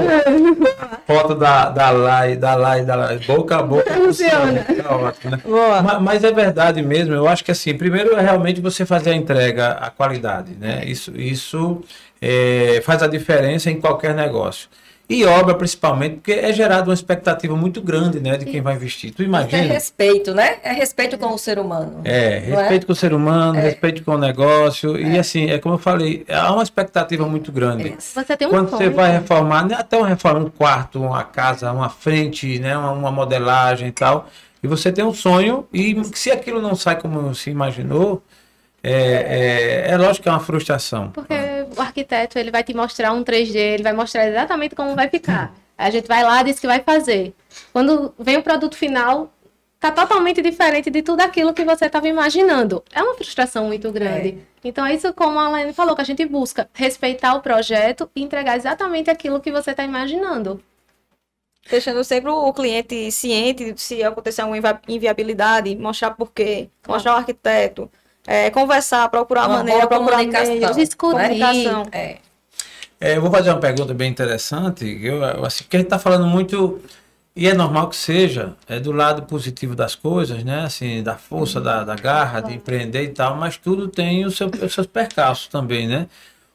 Foto da, da Lai, da Lai, da Lai. Boca a boca funciona. Tá ótimo, né? Boa. Ma- Mas é verdade mesmo, eu acho que assim, primeiro é realmente você fazer a entrega, a qualidade, né? Isso, isso é, faz a diferença em qualquer negócio. E obra, principalmente, porque é gerada uma expectativa muito grande, né, de quem vai investir. Tu É imagina? respeito, né? É respeito com o ser humano. É, é? respeito com o ser humano, respeito com o negócio. E assim, é como eu falei, há uma expectativa muito grande. Você tem um Quando sonho. você vai reformar, né, até uma reforma, um quarto, uma casa, uma frente, né, uma, uma modelagem e tal, e você tem um sonho, e se aquilo não sai como se imaginou, é, é, é lógico que é uma frustração. Porque o arquiteto ele vai te mostrar um 3D, ele vai mostrar exatamente como vai ficar. A gente vai lá, diz que vai fazer. Quando vem o produto final, tá totalmente diferente de tudo aquilo que você estava imaginando. É uma frustração muito grande. Então é isso como a Laine falou, que a gente busca respeitar o projeto e entregar exatamente aquilo que você está imaginando. Deixando sempre o cliente ciente se acontecer alguma invi- inviabilidade, mostrar por quê, mostrar o arquiteto, é, conversar, procurar Uma maneira, procurar comunicação. meios, Discutir. comunicação. É. É, eu vou fazer uma pergunta bem interessante, eu, eu, assim, porque a gente está falando muito E é normal que seja, é do lado positivo das coisas, né? Assim, da força, da, da garra, de empreender e tal, mas tudo tem o seu, os seus percalços também, né?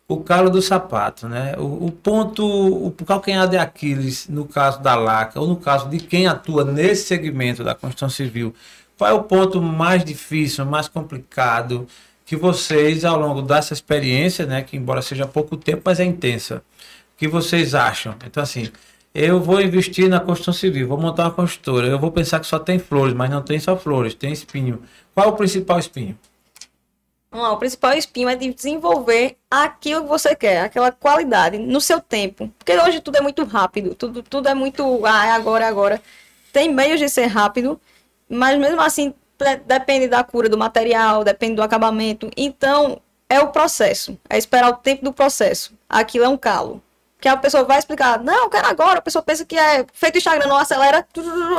O calo do sapato, né? O, o ponto, o calcanhar de Aquiles, no caso da LACA, ou no caso de quem atua nesse segmento da construção civil, qual é o ponto mais difícil, mais complicado que vocês, ao longo dessa experiência, né? Que embora seja pouco tempo, mas é intensa, que vocês acham? Então, assim, eu vou investir na construção civil, vou montar uma construtora, eu vou pensar que só tem flores, mas não tem só flores, tem espinho. Qual é o principal espinho? O principal espinho é de desenvolver aquilo que você quer, aquela qualidade, no seu tempo. Porque hoje tudo é muito rápido, tudo, tudo é muito. Ah, é agora, é agora. Tem meios de ser rápido, mas mesmo assim depende da cura do material, depende do acabamento. Então, é o processo, é esperar o tempo do processo. Aquilo é um calo que a pessoa vai explicar, não, eu quero agora, a pessoa pensa que é feito Instagram, não acelera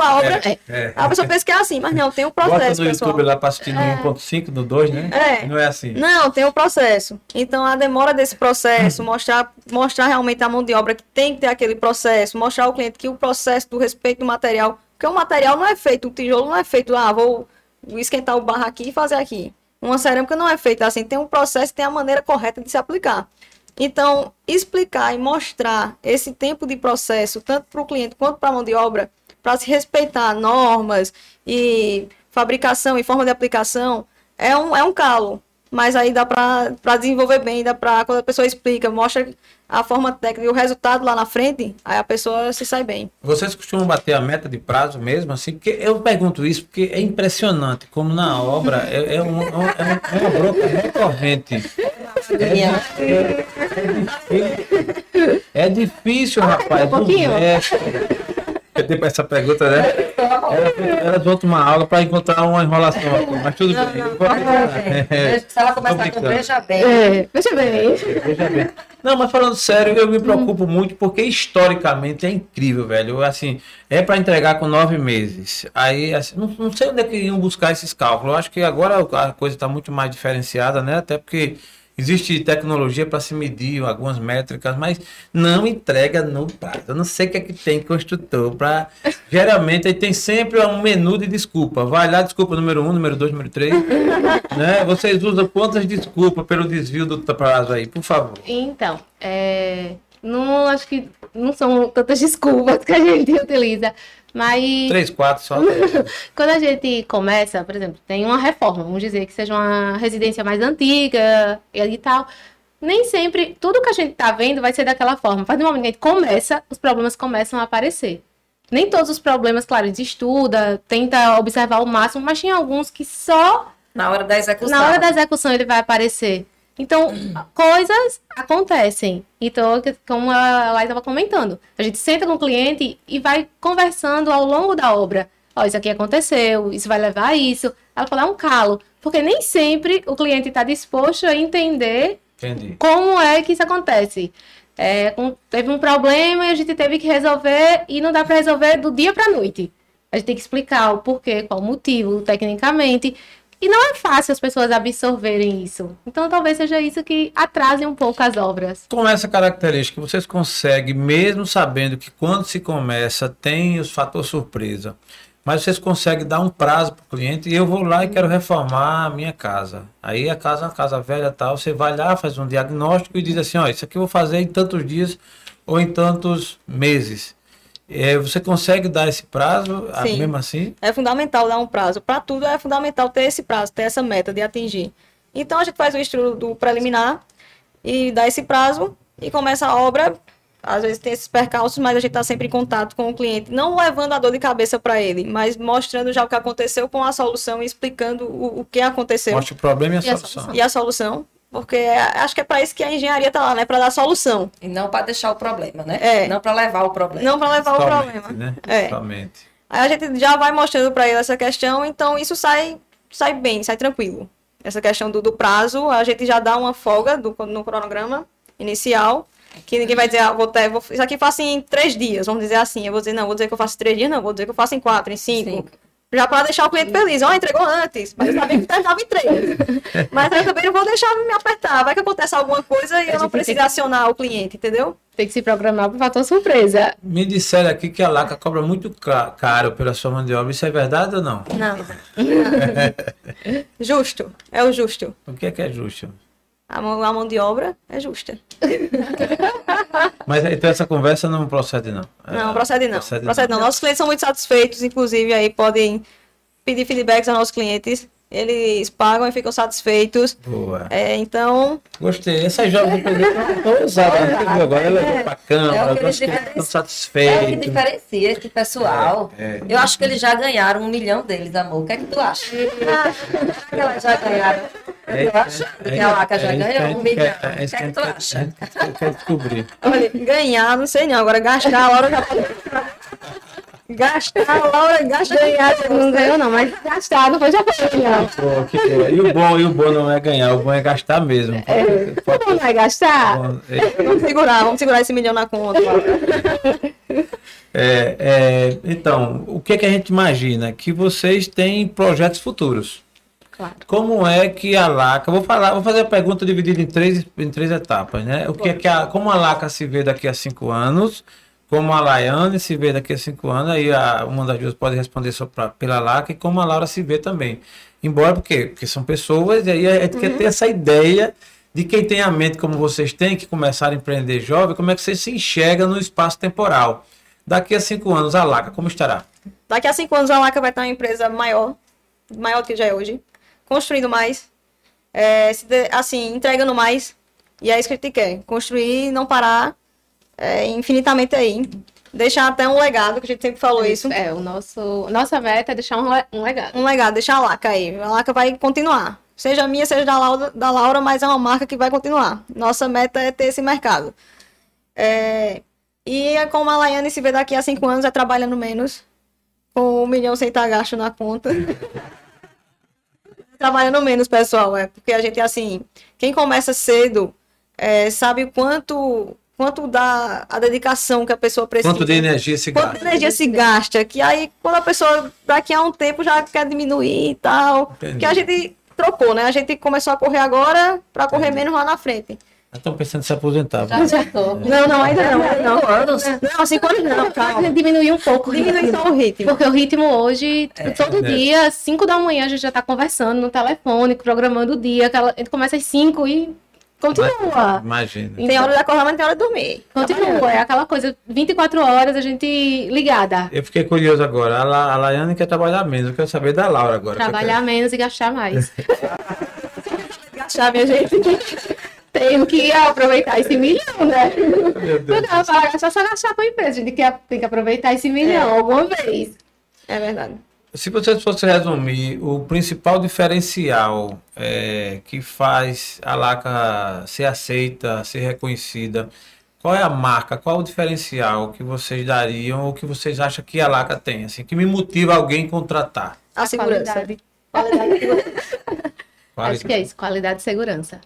a obra. É, é. A pessoa pensa que é assim, mas não, tem um processo. Bota no pessoal. YouTube lá para assistir no é. 1.5, no 2, né? É. Não é assim. Não, tem um processo. Então a demora desse processo, [clears throat] mostrar, mostrar realmente a mão de obra que tem que ter aquele processo, mostrar ao cliente que o processo do respeito do material, porque o material não é feito, o tijolo não é feito, ah, vou esquentar o barro aqui e fazer aqui. Uma cerâmica não é feita assim, tem um processo, tem a maneira correta de se aplicar. Então, explicar e mostrar esse tempo de processo, tanto para o cliente quanto para a mão de obra, para se respeitar normas e fabricação e forma de aplicação, é um, é um calo. Mas aí dá para desenvolver bem, dá para, quando a pessoa explica, mostra a forma técnica e o resultado lá na frente, aí a pessoa se sai bem. Vocês costumam bater a meta de prazo mesmo, assim? Porque eu pergunto isso porque é impressionante como na obra é, é, um, é, um, é uma bronca recorrente. É, é, é difícil, rapaz. Um pouquinho. Tipo essa pergunta, né? Ela, ela volta uma aula para encontrar uma enrolação aqui, mas tudo não, bem. Não, é, Se ela começar com veja bem. É, veja bem. Veja bem. Não, mas falando sério, eu me preocupo hum. muito porque historicamente é incrível, velho. Assim, é para entregar com nove meses. Aí, assim, não, não sei onde é que iam buscar esses cálculos. Eu acho que agora a coisa está muito mais diferenciada, né? Até porque Existe tecnologia para se medir algumas métricas, mas não entrega no prazo. Eu não sei o que é que tem construtor para. [laughs] Geralmente aí tem sempre um menu de desculpa. Vai lá, desculpa número um, número dois, número três. [laughs] né? Vocês usam quantas desculpas pelo desvio do prazo aí, por favor? Então, é... não acho que não são tantas desculpas que a gente utiliza. Mas. Três, quatro só. [laughs] quando a gente começa, por exemplo, tem uma reforma, vamos dizer que seja uma residência mais antiga e tal. Nem sempre tudo que a gente tá vendo vai ser daquela forma. Mas no momento que a gente começa, os problemas começam a aparecer. Nem todos os problemas, claro, a gente estuda, tenta observar o máximo, mas tem alguns que só. Na hora da execução. Na hora da execução ele vai aparecer. Então, coisas acontecem. Então, como a Lai estava comentando, a gente senta com o cliente e vai conversando ao longo da obra. Ó, isso aqui aconteceu, isso vai levar a isso. Ela fala, é um calo. Porque nem sempre o cliente está disposto a entender Entendi. como é que isso acontece. É, teve um problema e a gente teve que resolver e não dá para resolver do dia para a noite. A gente tem que explicar o porquê, qual o motivo, tecnicamente. E não é fácil as pessoas absorverem isso. Então talvez seja isso que atrase um pouco as obras. Com essa característica, vocês conseguem, mesmo sabendo que quando se começa tem os fator surpresa, mas vocês conseguem dar um prazo para o cliente e eu vou lá e quero reformar a minha casa. Aí a casa é uma casa velha tal, você vai lá, faz um diagnóstico e diz assim, ó, isso aqui eu vou fazer em tantos dias ou em tantos meses. É, você consegue dar esse prazo, Sim. mesmo assim? É fundamental dar um prazo. Para tudo é fundamental ter esse prazo, ter essa meta de atingir. Então a gente faz o estudo do preliminar e dá esse prazo e começa a obra. Às vezes tem esses percalços, mas a gente está sempre em contato com o cliente, não levando a dor de cabeça para ele, mas mostrando já o que aconteceu com a solução e explicando o, o que aconteceu. Mostra o problema e a, e solução. a solução. E a solução porque acho que é para isso que a engenharia está lá, né? Para dar solução. E não para deixar o problema, né? É. Não para levar o problema. Não para levar Totalmente, o problema. Né? É. Totalmente. Aí a gente já vai mostrando para ele essa questão, então isso sai, sai bem, sai tranquilo. Essa questão do, do prazo, a gente já dá uma folga do, no cronograma inicial, que ninguém vai dizer, ah, vou ter, vou, isso aqui faço em três dias, vamos dizer assim. Eu vou dizer, não, vou dizer que eu faço em três dias, não, vou dizer que eu faço em quatro, em cinco. cinco. Já para deixar o cliente feliz. Ó, oh, entregou antes, mas eu sabia que terminava em três. [laughs] mas eu também não vou deixar me apertar. Vai que acontece alguma coisa e eu não preciso acionar o cliente, entendeu? Tem que se programar para o fator surpresa. Me disseram aqui que a Laca cobra muito ca- caro pela sua mão de obra. Isso é verdade ou não? Não. [laughs] justo. É o justo. O que é que é justo? A mão, a mão de obra é justa. [laughs] Mas então essa conversa não procede, não. Não, É, procede não. Procede, não. Nossos clientes são muito satisfeitos, inclusive aí podem pedir feedbacks aos nossos clientes. Eles pagam e ficam satisfeitos. Boa. É, então, Gostei. Essas jovens estão né? Você viu agora ela levou pra É câmara, o que eles estão diferenciam. É o que satisfeitos. diferencia esse pessoal. É, é. Eu acho que eles já ganharam um milhão deles, amor. O que é que tu acha? Que elas já ganharam? Eu tô achando que a Laca já É ganhou um milhão. O É que é que tu acha? quer- a gente quer descobrir. olha, ganhar, não sei não. Agora gastar, a Laura já pode. Gastar, a Laura gasta Ganhar, não ganhou, não, mas gastado foi já foi. Não. Pô. E o bom, e o bom não é ganhar, o bom é gastar mesmo. Pode- Não vai gastar? bom, é- Vamos segurar, vamos segurar esse milhão na conta. É, é, então, o que, é que a gente imagina? Que vocês têm projetos futuros. Claro. Como é que a Laca. Vou falar, vou fazer a pergunta dividida em três, em três etapas, né? O que é que a, como a Laca se vê daqui a cinco anos, como a Laiane se vê daqui a cinco anos, aí a, uma das duas pode responder só pra, pela Laca, e como a Laura se vê também. Embora, porque, porque são pessoas, e aí a gente quer ter essa ideia de quem tem a mente como vocês têm, que começaram a empreender jovem, como é que vocês se enxergam no espaço temporal. Daqui a cinco anos, a Laca, como estará? Daqui a cinco anos a Laca vai estar uma empresa maior, maior do que já é hoje, construindo mais, é, assim, entregando mais. E é isso que a gente quer. Construir e não parar é, infinitamente aí. Deixar até um legado, que a gente sempre falou isso. É, o nosso, nossa meta é deixar um, le- um legado. Um legado, deixar a Laca aí. A Laca vai continuar. Seja minha, seja da Laura, da Laura, mas é uma marca que vai continuar. Nossa meta é ter esse mercado. É, e é como a Laiane se vê daqui a cinco anos, é trabalhando menos, com um milhão sem estar gasto na conta. [laughs] trabalhando menos, pessoal, é porque a gente, assim, quem começa cedo é, sabe o quanto, quanto dá a dedicação que a pessoa precisa. Quanto de energia se Quanto gasta? energia se gasta? Que aí, quando a pessoa daqui a um tempo já quer diminuir e tal. Entendi. Que a gente trocou, né? A gente começou a correr agora para correr menos lá na frente. Estão pensando em se aposentar. Já acertou. Não, não, ainda não. ainda não. anos? Não, cinco anos não, calma. Diminuir um pouco. o Diminui ritmo. só o ritmo. Porque o ritmo hoje, todo É. dia, 5 da manhã, a gente já tá conversando no telefone, programando o dia. Aquela, a gente começa às 5 e continua. Imagina. Tem hora de acordar, mas tem hora de dormir. Continua. É aquela coisa, 24 horas a gente ligada. Eu fiquei curioso agora. A, La, a Laiane quer trabalhar menos. Eu quero saber da Laura agora. Trabalhar menos e gastar mais. [laughs] Gastar, minha gente. Tenho que aproveitar esse milhão, né? Meu Deus. Não dá pra gastar, só gastar com a empresa. A gente quer- tem que aproveitar esse milhão alguma vez. É verdade. Se você fosse resumir o principal diferencial é, que faz a Laca ser aceita, ser reconhecida, qual é a marca, qual é o diferencial que vocês dariam ou que vocês acham que a Laca tem, assim, que me motiva alguém a contratar? A segurança. Qualidade. Qual- [laughs] Acho que é isso, qualidade e segurança.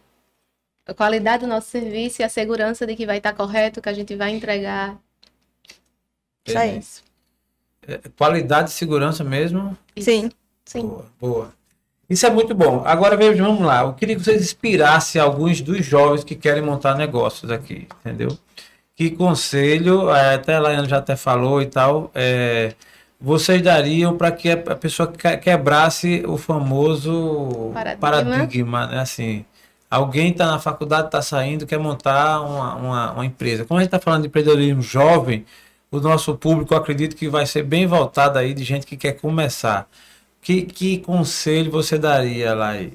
A qualidade do nosso serviço e a segurança de que vai estar correto, que a gente vai entregar. Isso. É, Qualidade e segurança mesmo? Sim. Sim. Boa, boa. Isso é muito bom. Agora veja, vamos lá. Eu queria que vocês inspirassem alguns dos jovens que querem montar negócios aqui, entendeu? Que conselho, é, até a Laiane já até falou e tal, é, vocês dariam para que a pessoa que- quebrasse o famoso Paradigma. paradigma, né? Assim, alguém está na faculdade, está saindo, quer montar uma, uma, uma empresa. Como a gente está falando de empreendedorismo jovem, o nosso público acredito que vai ser bem voltado aí de gente que quer começar. Que, que conselho você daria lá aí?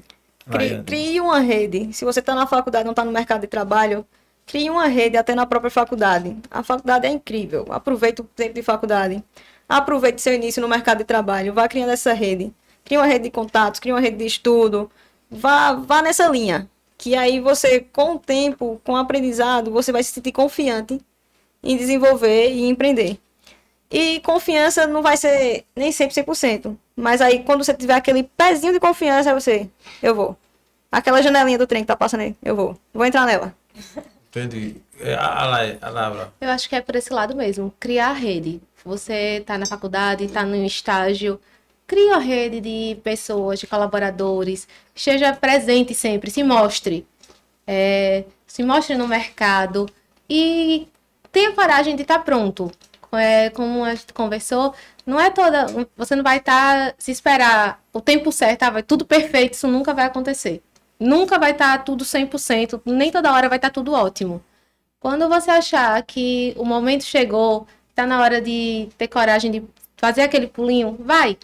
Crie, crie uma rede. Se você está na faculdade, não está no mercado de trabalho, crie uma rede até na própria faculdade. A faculdade é incrível. Aproveite o tempo de faculdade. Aproveite seu início no mercado de trabalho. Vá criando essa rede. Crie uma rede de contatos, crie uma rede de estudo. Vá, vá nessa linha. Que aí você, com o tempo, com o aprendizado, você vai se sentir confiante em desenvolver e empreender. E confiança não vai ser nem sempre 100%. Mas aí, quando você tiver aquele pezinho de confiança, você, eu vou. Aquela janelinha do trem que tá passando aí, eu vou. Vou entrar nela. Entendi. É, A, a, a Laura. Eu acho que é por esse lado mesmo. Criar rede. Você está na faculdade, está no estágio. Crie uma rede de pessoas, de colaboradores. Esteja presente sempre, se mostre. É, se mostre no mercado. E tenha coragem de estar pronto. É, como a gente conversou, não é toda. Você não vai estar. se esperar o tempo certo, ah, vai tudo perfeito, isso nunca vai acontecer. Nunca vai estar tudo 100%, nem toda hora vai estar tudo ótimo. Quando você achar que o momento chegou, está na hora de ter coragem de fazer aquele pulinho, vai.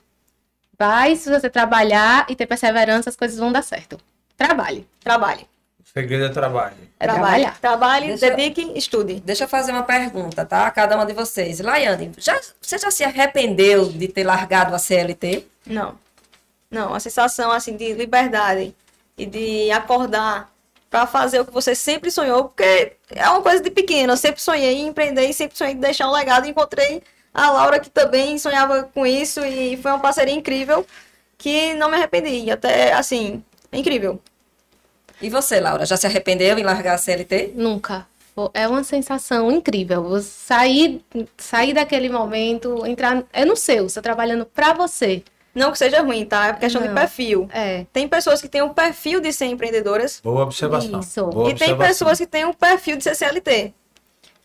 Vai, se você trabalhar e ter perseverança, as coisas vão dar certo. Trabalhe. Trabalhe. Segredo é trabalho. É Trabalhar. trabalhar. Trabalhe, Deixa dedique, estude. Deixa eu fazer uma pergunta, tá? A cada uma de vocês. Laiane, já, você já se arrependeu de ter largado a CLT? Não. Não, a sensação assim de liberdade e de acordar para fazer o que você sempre sonhou, porque é uma coisa de pequeno. Eu sempre sonhei em empreender e sempre sonhei em deixar um legado. E encontrei a Laura que também sonhava com isso e foi uma parceria incrível que não me arrependi. Até assim, é incrível. E você, Laura, já se arrependeu em largar a CLT? Nunca. É uma sensação incrível. Você sair, sair daquele momento, entrar. É no seu, você trabalhando pra você. Não que seja ruim, tá? É questão de Não. perfil. É. Tem pessoas que têm um perfil de ser empreendedoras Boa observação. Isso. Boa e tem observação. pessoas que têm um perfil de ser CLT.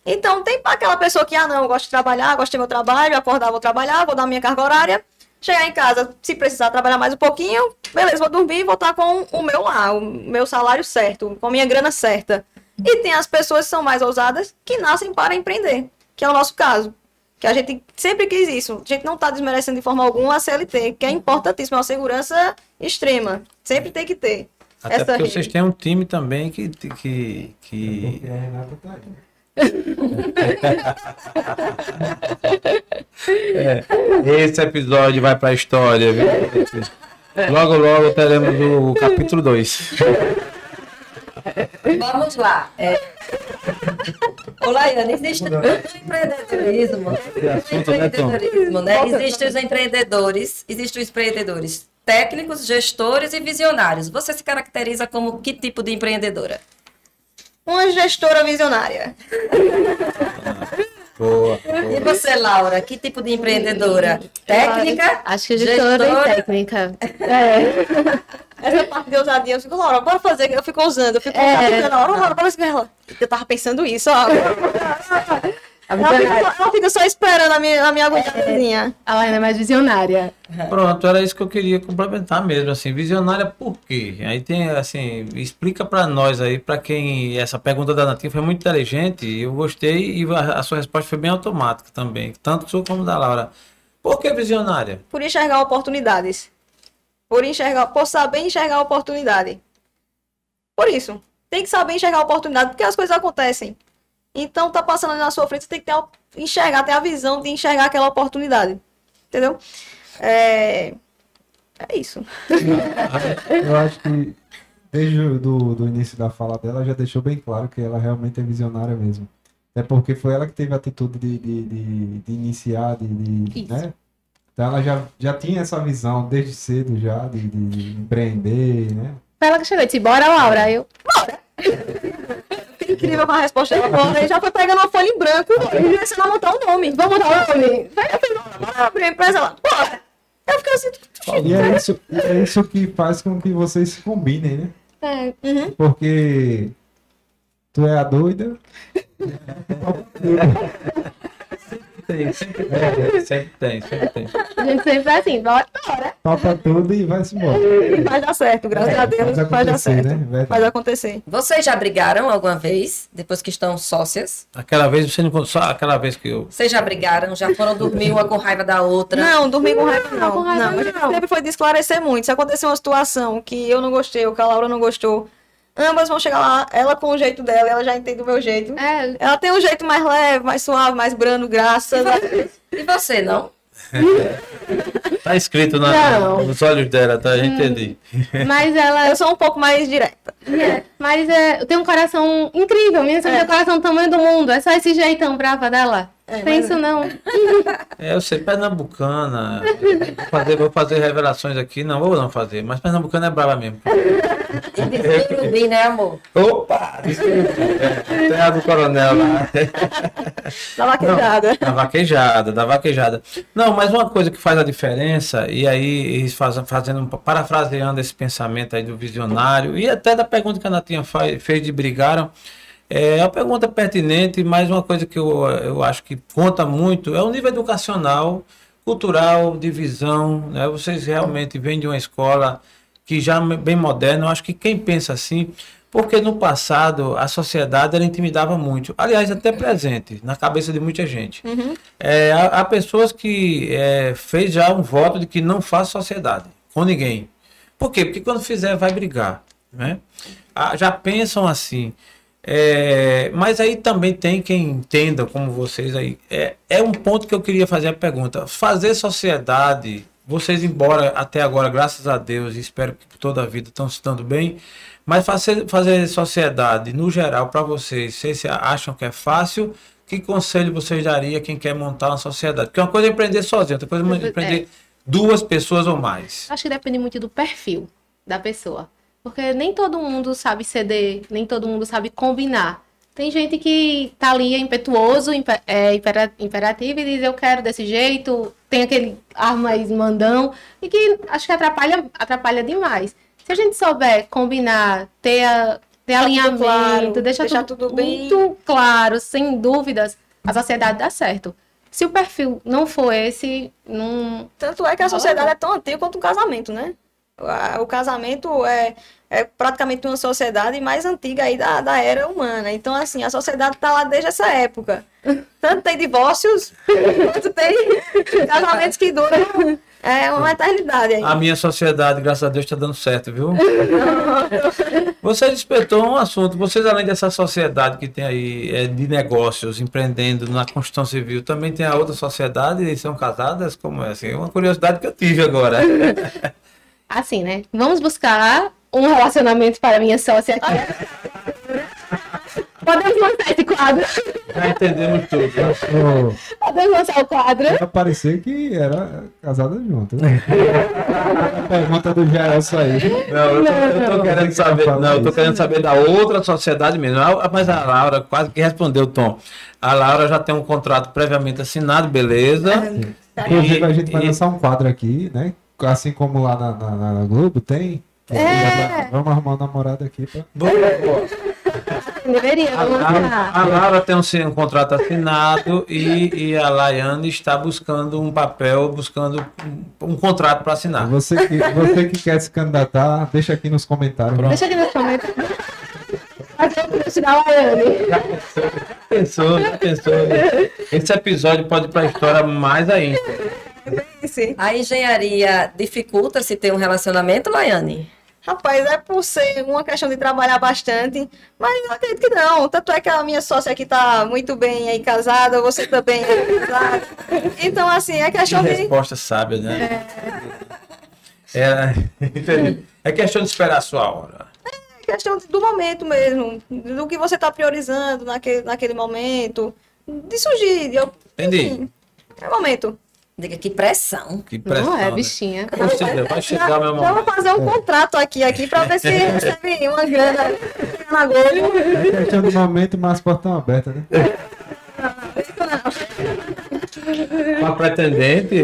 Então, tem aquela pessoa que, ah, não, eu gosto de trabalhar, gosto de ter meu trabalho, acordar, vou trabalhar, vou dar minha carga horária, chegar em casa, se precisar trabalhar mais um pouquinho, beleza, vou dormir e vou estar com o meu lá, o meu salário certo, com a minha grana certa. E tem as pessoas que são mais ousadas, que nascem para empreender, que é o nosso caso. Que a gente sempre quis isso. A gente não está desmerecendo de forma alguma a CLT, que é importantíssimo, é uma segurança extrema. Sempre tem que ter. Até essa porque rede. vocês têm um time também que. que, que... É, esse episódio vai pra história, viu? Logo, logo teremos o capítulo 2. Vamos lá. É... Ô, Laiane, existe no empreendedorismo, assunto, né, Tom? empreendedorismo, né? Existem os empreendedores, existem os empreendedores técnicos, gestores e visionários. Você se caracteriza como que tipo de empreendedora? Uma gestora visionária. Boa, E boa. você, Laura, que tipo de empreendedora? Técnica? Acho que gestora, gestora? e técnica. É. Essa parte de ousadia, eu fico, Laura, bora fazer. Eu fico ousando, eu fico É. capitando. Laura, Laura, bora fazer ela. Eu tava pensando isso, ó. A, Ela fica, ela fica só esperando a minha, a minha agulhazinha. a Laina é mais visionária. Pronto, era isso que eu queria complementar mesmo, assim, visionária por quê? Aí tem, assim, explica pra nós aí, pra quem essa pergunta da Natinha foi muito inteligente, eu gostei e a, a sua resposta foi bem automática também, tanto sua como da Laura. Por que visionária? Por enxergar oportunidades. Por enxergar, por saber enxergar a oportunidade. Por isso. Tem que saber enxergar a oportunidade, porque as coisas acontecem. Então, tá passando ali na sua frente, você tem que ter, a- enxergar, ter a visão de enxergar aquela oportunidade. Entendeu? É, é isso. Eu acho que desde o do, do início da fala dela já deixou bem claro que ela realmente é visionária mesmo. É porque foi ela que teve a atitude de, de, de, de iniciar, de, de Isso. né? Então ela já, já tinha essa visão desde cedo já de, de empreender, né? Foi ela que chegou e disse, bora, Laura. Aí Eu, [laughs] Incrível com a resposta dela. Bora, Aí já foi pegando uma folha em branco e começando a montar um nome. Vamos montar um nome. Vai, eu falei, "Não, bora abrir a empresa lá. Bora. Eu fiquei assim, E é isso, e é isso que faz com que vocês se combinem, né? é, uhum. Porque tu é a doida, [laughs] Tem, [laughs] sempre tem, sempre tem, sempre tem. a gente sempre é assim, bora, bora. topa tudo e vai-se embora. E vai dar certo, graças a Deus. Faz Vai dar acontecer, certo. né? Verdade. Faz acontecer. Vocês já brigaram alguma vez, depois que estão sócias? Aquela vez você não só aquela vez que eu Vocês já brigaram? Já foram dormir uma com raiva da outra? Não, dormir com raiva não. com raiva não, a gente não. sempre foi de esclarecer muito. Se acontecer uma situação que eu não gostei ou que a Laura não gostou, ambas vão chegar lá, ela com o jeito dela, ela já entende o meu jeito. É, Ela tem um jeito mais leve, mais suave, mais brando, graças a Deus. E você, não? [laughs] tá escrito na, nos olhos dela, tá? Eu entendi. [laughs] mas ela Eu sou um pouco mais direta. É, mas é, eu tenho um coração incrível. Minha É. tem o coração do tamanho do mundo. É só esse jeitão brava dela. É, Tem mas- isso não. [laughs] É, eu sei, pernambucana. Vou fazer, vou fazer revelações aqui, não vou não fazer, mas pernambucana é brava mesmo. E de Surubim, né, amor? Opa! É, terra do coronel lá. Da vaquejada. Da vaquejada, da vaquejada. Não, mas uma coisa que faz a diferença, e aí fazendo, parafraseando esse pensamento aí do visionário, e até da pergunta que a Natinha fa- fez de brigaram, É uma pergunta pertinente, mas uma coisa que eu, eu acho que conta muito é o nível educacional, cultural, de visão. Né? Vocês realmente vêm de uma escola que já é bem moderna. Eu acho que quem pensa assim, porque no passado a sociedade ela intimidava muito, aliás, até presente na cabeça de muita gente. Uhum. É, há, há pessoas que é, fez já um voto de que não faz sociedade com ninguém. Por quê? Porque quando fizer vai brigar. Né? Ah, já pensam assim. É, mas aí também tem quem entenda, como vocês aí. É, é um ponto que eu queria fazer a pergunta. Fazer sociedade, vocês, embora até agora, graças a Deus, e espero que por toda a vida estão se dando bem, mas fazer, fazer sociedade, no geral, para vocês, vocês acham que é fácil? Que conselho vocês dariam a quem quer montar uma sociedade? Porque uma coisa é empreender sozinho, outra coisa é empreender É. duas pessoas ou mais. Acho que depende muito do perfil da pessoa. Porque nem todo mundo sabe ceder, nem todo mundo sabe combinar. Tem gente que tá ali é impetuoso, impe- é, impera- imperativo e diz eu quero desse jeito, tem aquele ar mais mandão, e que acho que atrapalha, atrapalha demais. Se a gente souber combinar, ter, a- ter tudo alinhamento, claro, deixar, deixar tudo, tudo bem- muito claro, sem dúvidas, a sociedade dá certo. Se o perfil não for esse, não, Tanto é que a sociedade é tão antiga quanto o casamento, né? O casamento é, é praticamente uma sociedade mais antiga aí da, da era humana. Então, assim, a sociedade está lá desde essa época. [laughs] Tanto tem divórcios, quanto tem casamentos que duram é, uma eternidade aí. A minha sociedade, graças a Deus, está dando certo, viu? [laughs] Você despertou um assunto. Vocês, além dessa sociedade que tem aí é, de negócios, empreendendo na Constituição Civil, também tem a outra sociedade e são casadas? Como é assim? É uma curiosidade que eu tive agora. [laughs] assim, né? Vamos buscar um relacionamento para minha sócia aqui. [laughs] Podemos lançar esse quadro. Já entendemos tudo. Achou Podemos lançar o quadro. ia parecer que era casada junto. Né? A pergunta do Jaelson aí. Não, eu tô, eu tô querendo saber. Não, eu tô querendo saber da outra sociedade mesmo. Ah, Mas a Laura quase que respondeu, Tom. A Laura já tem um contrato previamente assinado, beleza. Inclusive, a gente vai E- lançar um quadro aqui, né? Assim como lá na, na- na Globo tem. É. Vamos arrumar um namorado aqui pra. Boa, boa. Deveria, A, vamos a, lançar. a Laura tem um, um contrato assinado e, e a Laiane está buscando um papel, buscando um, um contrato para assinar. Você que, você que quer se candidatar, deixa aqui nos comentários. Pronto. Deixa aqui nos comentários. Fazer o da Laiane. Pensou, já pensou. Esse episódio pode ir para a história mais ainda. Sim. A engenharia dificulta se ter um relacionamento, Laiane? Rapaz, é por ser uma questão de trabalhar bastante, mas eu acredito que não. Tanto é que a minha sócia aqui tá muito bem aí casada, você também é. Então, assim, é Que questão de. resposta sábia, né? É, entendi. é questão de esperar a sua hora. questão de- do momento mesmo, do que você está priorizando naquele, naquele momento, de surgir, de, Entendi. enfim, é o momento. Diga que pressão. Que pressão. Não é, né? bichinha. Ou seja, vai chegar meu vou momento. fazer um contrato aqui, aqui para ver se recebe uma grana na Globo. É questão de momento, mas as portas estão abertas, Uma pretendente.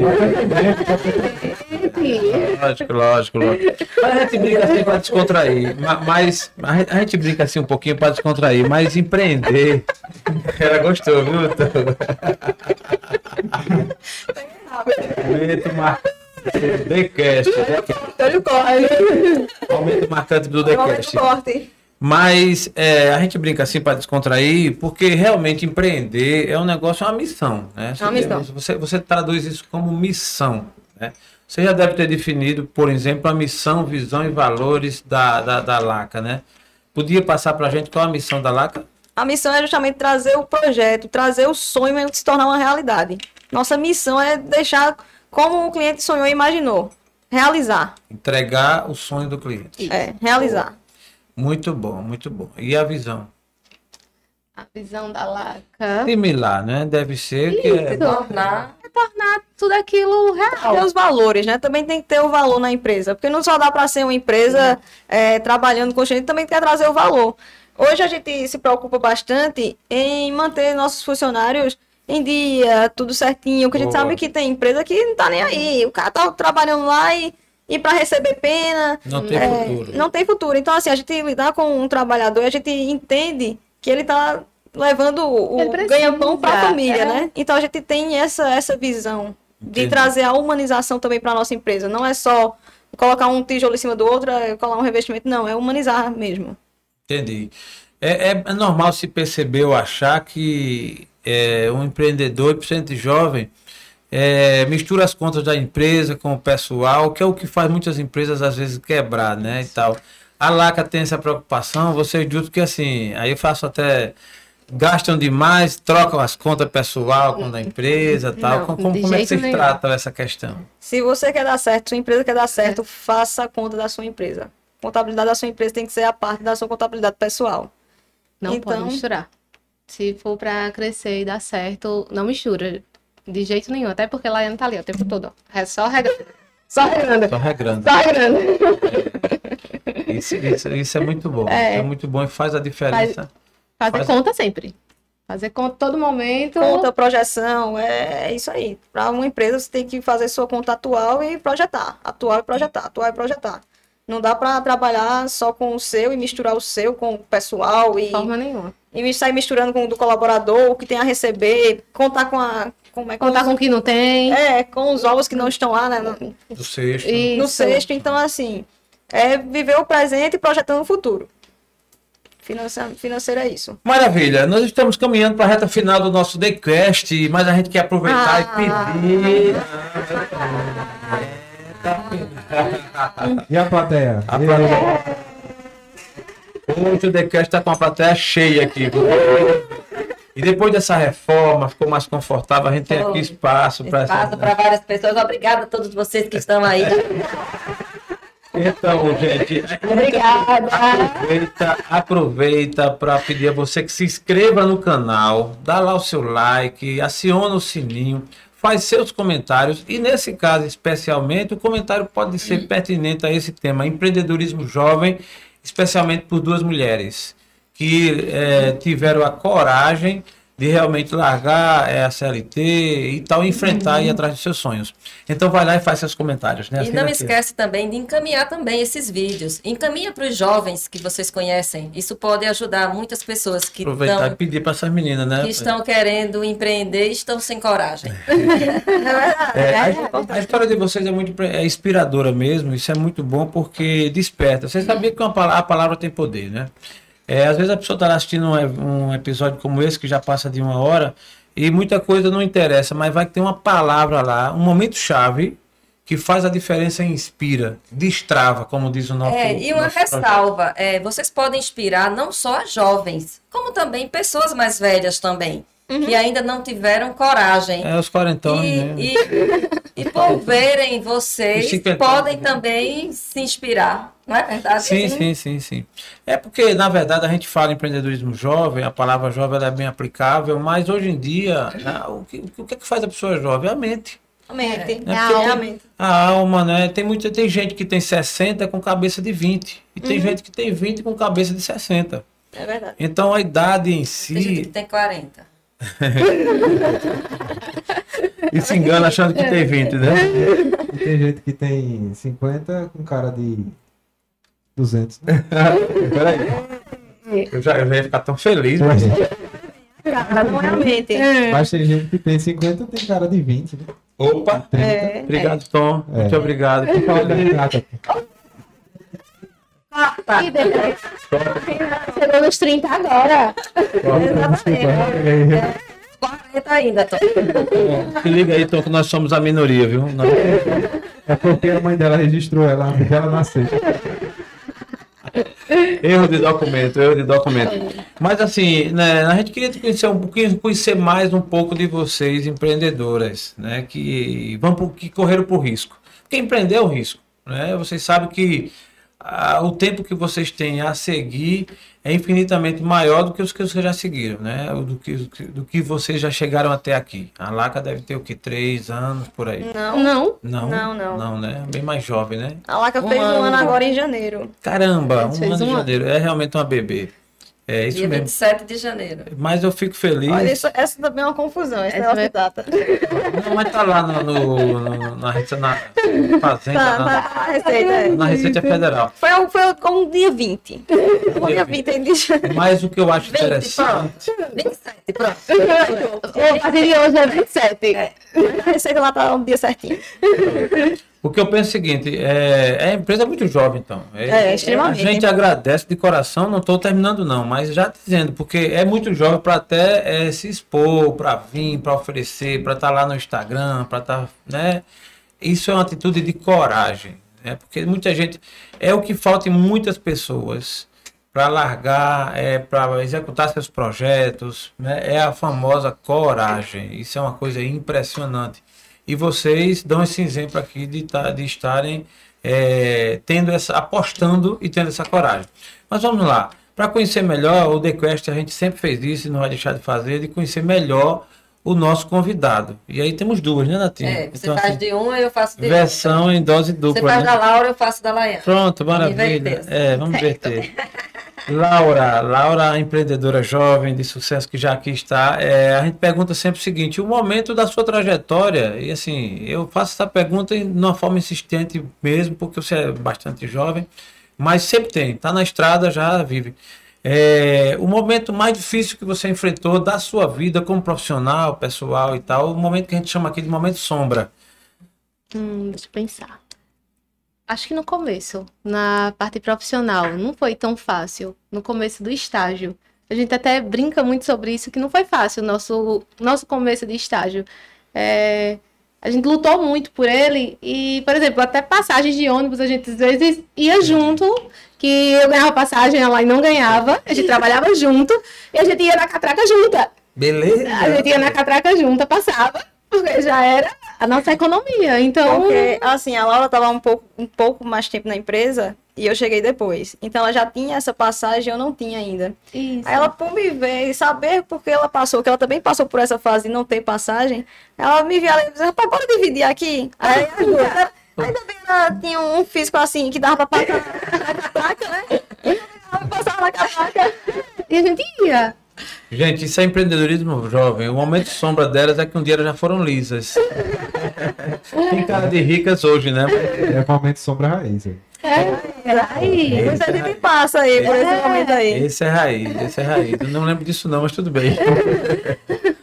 Lógico, lógico, lógico. Mas a gente brinca assim para descontrair. Ma- Mas a gente- brinca assim um pouquinho para descontrair, mas empreender. Ela gostou, viu? Aumento marcante do TheCast. Olha o corre. Aumento marcante do o momento corte. Mas é, a gente brinca assim para descontrair, porque realmente empreender é um negócio, é uma missão. Né? É uma missão. Você, você traduz isso como missão. Né? Você já deve ter definido, por exemplo, a missão, visão e valores da, da, da LACA. Né? Podia passar para a gente qual a missão da LACA? A missão é justamente trazer o projeto, trazer o sonho de se tornar uma realidade. Nossa missão é deixar como o cliente sonhou e imaginou. Realizar. Entregar o sonho do cliente. É, realizar. Muito bom, muito bom. E a visão? A visão da Laca. Similar, né? Deve ser que é Isso. Tornar. É tornar tudo aquilo real. Ter os valores, né? Também tem que ter o valor na empresa. Porque não só dá para ser uma empresa é, trabalhando com gente, também quer trazer o valor. Hoje a gente se preocupa bastante em manter nossos funcionários em dia, tudo certinho. Porque a gente Boa. sabe que tem empresa que não tá nem aí. O cara tá trabalhando lá e, e para receber pena. não tem é, futuro. Não tem futuro. Então, assim, a gente lidar com um trabalhador, a gente entende que ele tá levando o precisa, ganha-pão para a família, é. né? Então a gente tem essa, essa visão de Entendi. trazer a humanização também para nossa empresa. Não é só colocar um tijolo em cima do outro, é colar um revestimento, não, é humanizar mesmo. Entendi. É, é- é normal se perceber ou achar que é, um empreendedor, principalmente jovem, é, mistura as contas da empresa com o pessoal, que é o que faz muitas empresas às vezes quebrar, né? E tal. A Laca tem essa preocupação, vocês dizem que assim, aí eu faço até. Gastam demais, trocam as contas pessoal com a da empresa e tal. Não, como como é que vocês nenhum. tratam essa questão? Se você quer dar certo, sua empresa quer dar certo, faça a conta da sua empresa. Contabilidade da sua empresa tem que ser a parte da sua contabilidade pessoal. Não pode Então- misturar. Se for pra crescer e dar certo, não mistura. De jeito nenhum. Até porque Laiane tá ali ó, o tempo todo. ó. É só regrando. Só regrando. Só regrando. Só regrando. [laughs] Isso, isso, isso é muito bom. É. É muito bom e faz a diferença. Fazer Faz- conta sempre. Fazer conta todo momento. Conta, projeção, é, é isso aí. Para uma empresa, você tem que fazer sua conta atual e projetar. Atual e projetar, atual e projetar. Não dá para trabalhar só com o seu e misturar o seu com o pessoal e, De forma nenhuma. e sair misturando com o do colaborador, o que tem a receber, contar com a. Como é, Contar os, com o que não tem. É, com os ovos que não estão lá né, no, Do sexto. no Isso. cesto. Então, assim, é viver o presente e projetando o futuro. Finança, financeiro é isso. Maravilha, nós estamos caminhando para a reta final do nosso TheQuest, mas a gente quer aproveitar e pedir. E a plateia? A plateia. Hoje o TheQuest está com a plateia cheia aqui. E depois dessa reforma, ficou mais confortável, a gente tem aqui espaço para Espaço para várias pessoas. Obrigada a todos vocês que estão aí. [laughs] Então, gente, Obrigada. aproveita, aproveita para pedir a você que se inscreva no canal, dá lá o seu like, aciona o sininho, faz seus comentários e nesse caso especialmente o comentário pode ser pertinente a esse tema, empreendedorismo jovem, especialmente por duas mulheres que eh, tiveram a coragem de realmente largar eh, a CLT e tal, enfrentar e ir atrás dos seus sonhos. Então vai lá e faz seus comentários, né? E não esquece também de encaminhar também esses vídeos. Encaminha para os jovens que vocês conhecem. Isso pode ajudar muitas pessoas que Aproveitar e estão, pedir para essas meninas, né? que estão querendo empreender e estão sem coragem. [laughs] É, a, a história de vocês é muito é inspiradora mesmo, isso é muito bom porque desperta. Você sabia que uma a palavra tem poder, né? É, às vezes a pessoa está assistindo um, e- um episódio como esse, que já passa de uma hora, e muita coisa não interessa, mas vai ter uma palavra lá, um momento chave, que faz a diferença e inspira, destrava, como diz o nosso. É, e uma ressalva, é, vocês podem inspirar não só as jovens, como também pessoas mais velhas também, que ainda não tiveram coragem. É, os quarentones, né? E, e, e por verem vocês, podem né? também se inspirar, não é verdade? Sim, sim, sim, sim. É porque, na verdade, a gente fala em empreendedorismo jovem, a palavra jovem ela é bem aplicável, mas hoje em dia, né, o, que, o que é que faz a pessoa jovem? A mente. Mente. É É porque a tem- mente. A alma, né? Tem, muita, tem gente que tem 60 com cabeça de 20. E tem gente que tem 20 com cabeça de 60. É verdade. Então a idade em Tem gente que si. tem 40. E se engana achando que tem 20, né? E tem gente que tem 50 com cara de 200. Né? [laughs] Peraí. Eu já, eu já ia ficar tão feliz, mas. Não é a mente. Mas tem gente que tem 50 tem cara de 20. Né? Opa! 30. É. Obrigado, Tom. É. Muito obrigado. Quem fala de prata, pô. E depois. Chegou nos 30 agora. Exatamente. 40 ainda, Tom. Se liga aí, Tom, que nós somos a minoria, viu? Nós- É porque a mãe dela registrou ela antes dela nascer. [laughs] Erro de documento, erro de documento. Mas assim, né, a gente queria conhecer um pouquinho, conhecer mais um pouco de vocês, empreendedoras, né? Que vão pro, que correram por risco. Porque empreender é um risco, né? Vocês sabem que ah, o tempo que vocês têm a seguir é infinitamente maior do que os que vocês já seguiram, né? Do que, do que vocês já chegaram até aqui. A Laca deve ter o que? Três anos por aí. Não. Não. Não, Não, não. Não, né? Bem mais jovem, né? A Laca Um fez um ano. ano agora em janeiro. Caramba, um ano de um ano. janeiro. É realmente uma bebê. É isso Dia mesmo. 27 de janeiro. Mas eu fico feliz. Olha, isso, essa também é uma confusão, esse Essa negócio vai- de data. Não, mas tá lá no, no- no- na, rede- na, Fazenda Tá, na, tá, a receita. é. na Receita Federal. Foi, foi um dia 20. Um dia 20, ele disse. Mas o que eu acho 20, interessante. 27, pronto. O partir de hoje é 27. A receita lá tá um dia certinho. O que eu penso é o seguinte, é, é a empresa é muito jovem, então. É, extremamente. A gente agradece de coração, não estou terminando não, mas já dizendo, porque é muito jovem para até é, se expor, para vir, para oferecer, para estar lá no Instagram, para estar, né? Isso é uma atitude de coragem, né? Porque muita gente é o que falta em muitas pessoas para largar, é para executar seus projetos, né? É a famosa coragem. Isso é uma coisa impressionante. E vocês dão esse exemplo aqui de, tá- de estarem é, tendo essa, apostando e tendo essa coragem. Mas vamos lá. Para conhecer melhor, o The Quest, a gente sempre fez isso e não vai deixar de fazer, de conhecer melhor o nosso convidado. E aí temos duas, né, Natinha? É, você Então, faz assim, de uma, eu faço de versão em dose outra. Você dupla. faz né? da Laura, eu faço da Laiane. Pronto, maravilha. É, vamos inverter. [laughs] Laura, Laura, empreendedora jovem de sucesso que já aqui está. É, a gente pergunta sempre o seguinte: o momento da sua trajetória, e assim, eu faço essa pergunta de uma forma insistente mesmo, porque você é bastante jovem, mas sempre tem, tá na estrada, já vive. É, o momento mais difícil que você enfrentou da sua vida como profissional, pessoal e tal, o momento que a gente chama aqui de momento sombra. Hum, deixa eu pensar. Acho que no começo, na parte profissional, não foi tão fácil. No começo do estágio. A gente até brinca muito sobre isso, que não foi fácil o nosso, nosso começo de estágio. É, a gente lutou muito por ele e, por exemplo, até passagens de ônibus a gente às vezes ia junto, que eu ganhava passagem, ela não ganhava, a gente trabalhava [laughs] junto e a gente ia na catraca junta. Beleza? A gente ia na catraca junta, passava, porque já era a nossa economia. Então, Porque, assim, a Laura estava um pouco, um pouco mais tempo na empresa e eu cheguei depois. Então ela já tinha essa passagem, eu não tinha ainda. isso. Aí ela, por me ver e saber por que ela passou, que ela também passou por essa fase de não ter passagem, ela me via e disse, rapaz, bora dividir aqui. Aí, ela- ainda bem ela tinha um físico assim, que dava pra passar na catraca, né? Ela passava na. E a gente ia. Gente, isso é empreendedorismo jovem. O momento sombra delas é que um dia elas já foram lisas. [laughs] Tem cara de ricas hoje, né? É momento sombra raiz. aí. Era aí. Muita gente passa aí por esse momento aí. Esse é raiz, esse é raiz. Eu não lembro disso não, mas tudo bem. [laughs]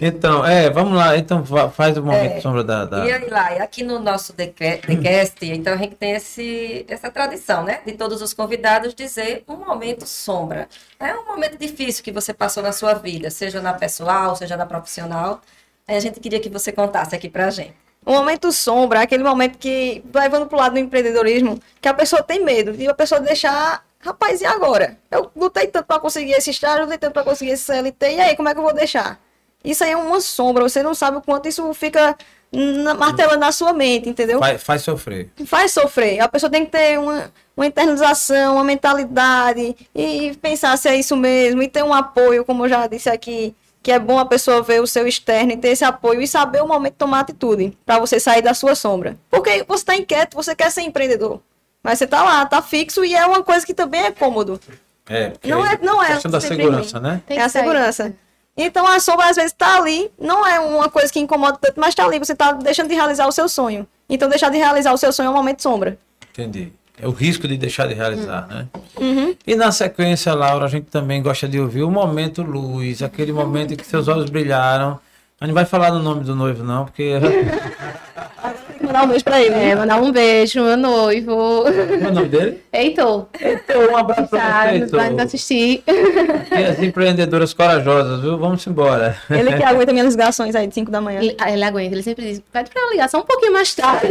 Então, é, vamos lá. Então fa- faz o momento É. sombra da... da- E aí lá, e aqui no nosso TheCast, TheCast, então a gente tem esse, essa tradição, né? De todos os convidados dizer um momento sombra. É um momento difícil que você passou na sua vida, seja na pessoal, seja na profissional. Aí a gente queria que você contasse aqui pra gente. O momento sombra é aquele momento que, levando pro lado do empreendedorismo, que a pessoa tem medo de a pessoa deixar, rapaz, e agora? Eu lutei tanto para conseguir esse estágio, lutei tanto para conseguir esse CLT, e aí, como é que eu vou deixar? Isso aí é uma sombra, você não sabe o quanto isso fica na, martelando na sua mente, entendeu? Faz, faz sofrer. faz sofrer. A pessoa tem que ter uma, uma internalização, uma mentalidade e pensar se é isso mesmo e ter um apoio, como eu já disse aqui, que é bom a pessoa ver o seu externo e ter esse apoio e saber o momento de tomar atitude para você sair da sua sombra. Porque você está inquieto, você quer ser empreendedor. Mas você tá lá, tá fixo e é uma coisa que também é cômodo. É, Não é- não é questão da segurança, né? Tem é a segurança. Então a sombra às vezes tá ali, não é uma coisa que incomoda tanto, mas tá ali, você tá deixando de realizar o seu sonho. Então deixar de realizar o seu sonho é um momento de sombra. Entendi. É o risco de deixar de realizar, né? Uhum. E na sequência, Laura, a gente também gosta de ouvir o momento luz, aquele momento em que seus olhos brilharam. A gente não vai falar do nome do noivo, não, porque. [laughs] Mandar um beijo pra ele. É, mandar um beijo, meu noivo. Qual é o nome dele? Heitor. Heitor, um abraço pra você, vai nos assistir. E as empreendedoras corajosas, viu? Vamos embora. Ele que aguenta minhas ligações aí de 5 da manhã. Ele, ah, ele aguenta, ele sempre diz, pede pra ligar só um pouquinho mais tarde.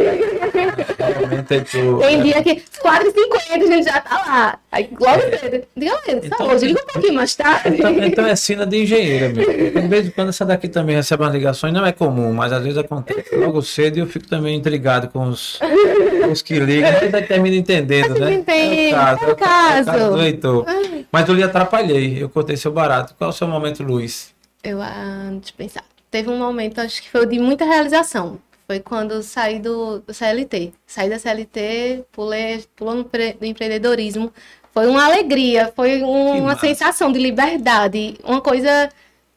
Realmente, Heitor. Tem dia que 4h50 a gente já tá lá. Aí logo cedo. Diga Então- hoje liga um pouquinho mais tarde. Então, então é sina de engenheira mesmo. Porque De vez em quando essa daqui também recebe umas ligações, não é comum, mas às vezes acontece. Logo cedo eu fico também intrigado com os, os que ligam, mas aí termina entendendo, né? entende, É o caso, é o caso. do Heitor. Mas eu lhe atrapalhei, eu contei seu barato. Qual é o seu momento, Luiz? Eu, ah, deixa eu pensar. Teve um momento, acho que foi de muita realização. Foi quando eu saí do, do CLT. Saí da CLT, pulei, pulou no empreendedorismo. Foi uma alegria, foi um- uma massa. sensação de liberdade. Uma coisa.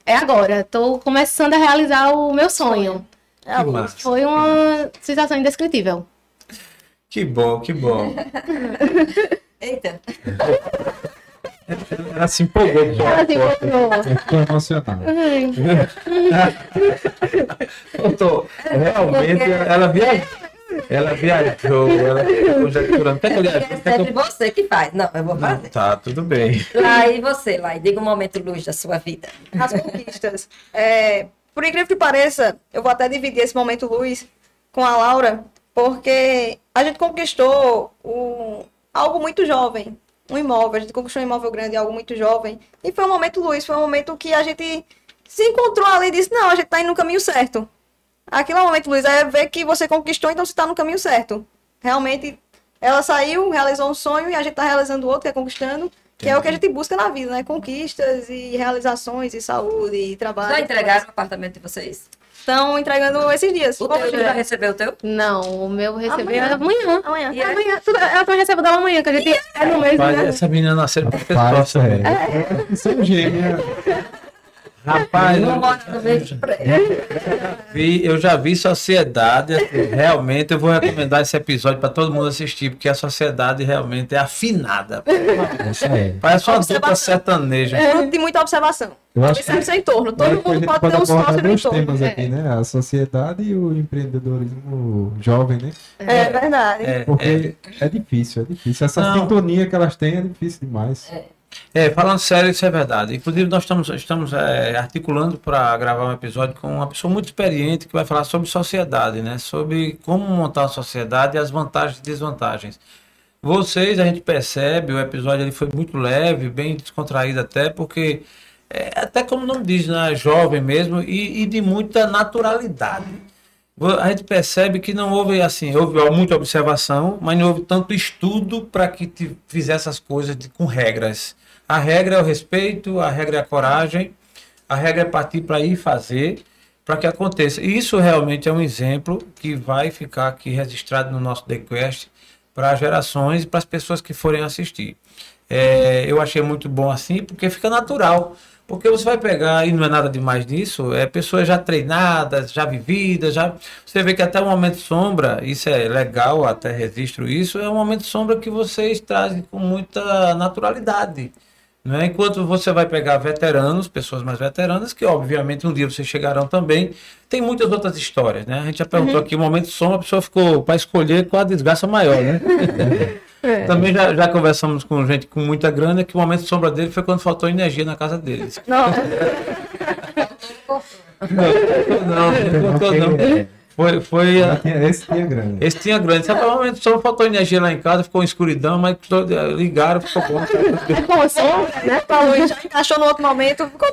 É agora, estou começando a realizar o meu sonho. É. Foi uma sensação indescritível. Que bom, que bom. [laughs] Eita. Ela se empolgou. com a Ela se resposta. encontrou. Ficou emocionado. Doutor, [laughs] realmente ela viajou. Ela viajou, ela ficou conjecturando. Quer que eu lhe ajude? É que eu- sempre você que faz. Não, eu vou Não, fazer. tá, tudo bem. Lá e você, lá. E diga um momento luz da sua vida. as conquistas. É, por incrível que pareça, eu vou até dividir esse momento luz com a Laura, porque a gente conquistou algo muito jovem, um imóvel. A gente conquistou um imóvel grande, algo muito jovem. E foi um momento luz, foi um momento que a gente se encontrou ali e disse, não, a gente tá indo no caminho certo. Aquilo é um momento luz, é ver que você conquistou, então você tá no caminho certo. Realmente, ela saiu, realizou um sonho e a gente tá realizando outro, que é conquistando. Que é o que a gente busca na vida, né? Conquistas e realizações e saúde e trabalho. Já entregaram o apartamento de vocês? Estão entregando esses dias. O Como teu já é? recebeu o teu? Não, o meu receber Amanhã. amanhã. Amanhã. E? Amanhã. Tudo- Ela também recebe dela amanhã, que a gente é no mês. Rapaz, né? essa menina nasceu para Rapaz, pessoa. é. São gêmeas. Rapaz, Não eu, vi, eu já vi Sociedade. assim, Realmente, eu vou recomendar esse episódio para todo mundo assistir, porque a Sociedade realmente é afinada. É. Parece uma dupla Observação. sertaneja. Fruto de muita observação. Eu acho é o seu entorno. Todo que mundo pode pode ter um sócio no dois entorno. temas aqui, né? A sociedade e o empreendedorismo jovem, né? É verdade. É, é, Porque é, difícil, é difícil. Essa Não. sintonia que elas têm é difícil demais. É, falando sério, isso é verdade. Inclusive, nós estamos, estamos é, articulando para gravar um episódio com uma pessoa muito experiente que vai falar sobre sociedade, né? Sobre como montar uma sociedade e as vantagens e desvantagens. Vocês, a gente percebe, o episódio ele foi muito leve, bem descontraído até, porque, é, até como o nome diz, né? Jovem mesmo e, e de muita naturalidade. A gente percebe que não houve assim, houve muita observação, mas não houve tanto estudo para que te fizesse as coisas de- com regras. A regra é o respeito, a regra é a coragem, a regra é partir para ir fazer para que aconteça. E isso realmente é um exemplo que vai ficar aqui registrado no nosso TheQuest para gerações e para as pessoas que forem assistir. É, eu achei muito bom assim, porque fica natural. Porque você vai pegar, e não é nada demais disso, é pessoas já treinadas, já vividas, já. Você vê que até o momento sombra, isso é legal, até registro isso, é um momento sombra que vocês trazem com muita naturalidade. Né? Enquanto você vai pegar veteranos, pessoas mais veteranas, que obviamente um dia vocês chegarão também. Tem muitas outras histórias, né? A gente já perguntou aqui, o momento sombra, a pessoa ficou para escolher qual a desgraça maior, né? [laughs] Também já, já conversamos com gente com muita grana que o momento sombra dele foi quando faltou energia na casa deles. Não, Não, não, contou, não. [laughs] Foi, foi a- Esse tinha grana. esse tinha grande. O momento sombra faltou energia lá em casa, ficou uma escuridão, mas todo- ligaram, ficou bom. [laughs] Com sombra, né? a luz já encaixou no outro momento, ficou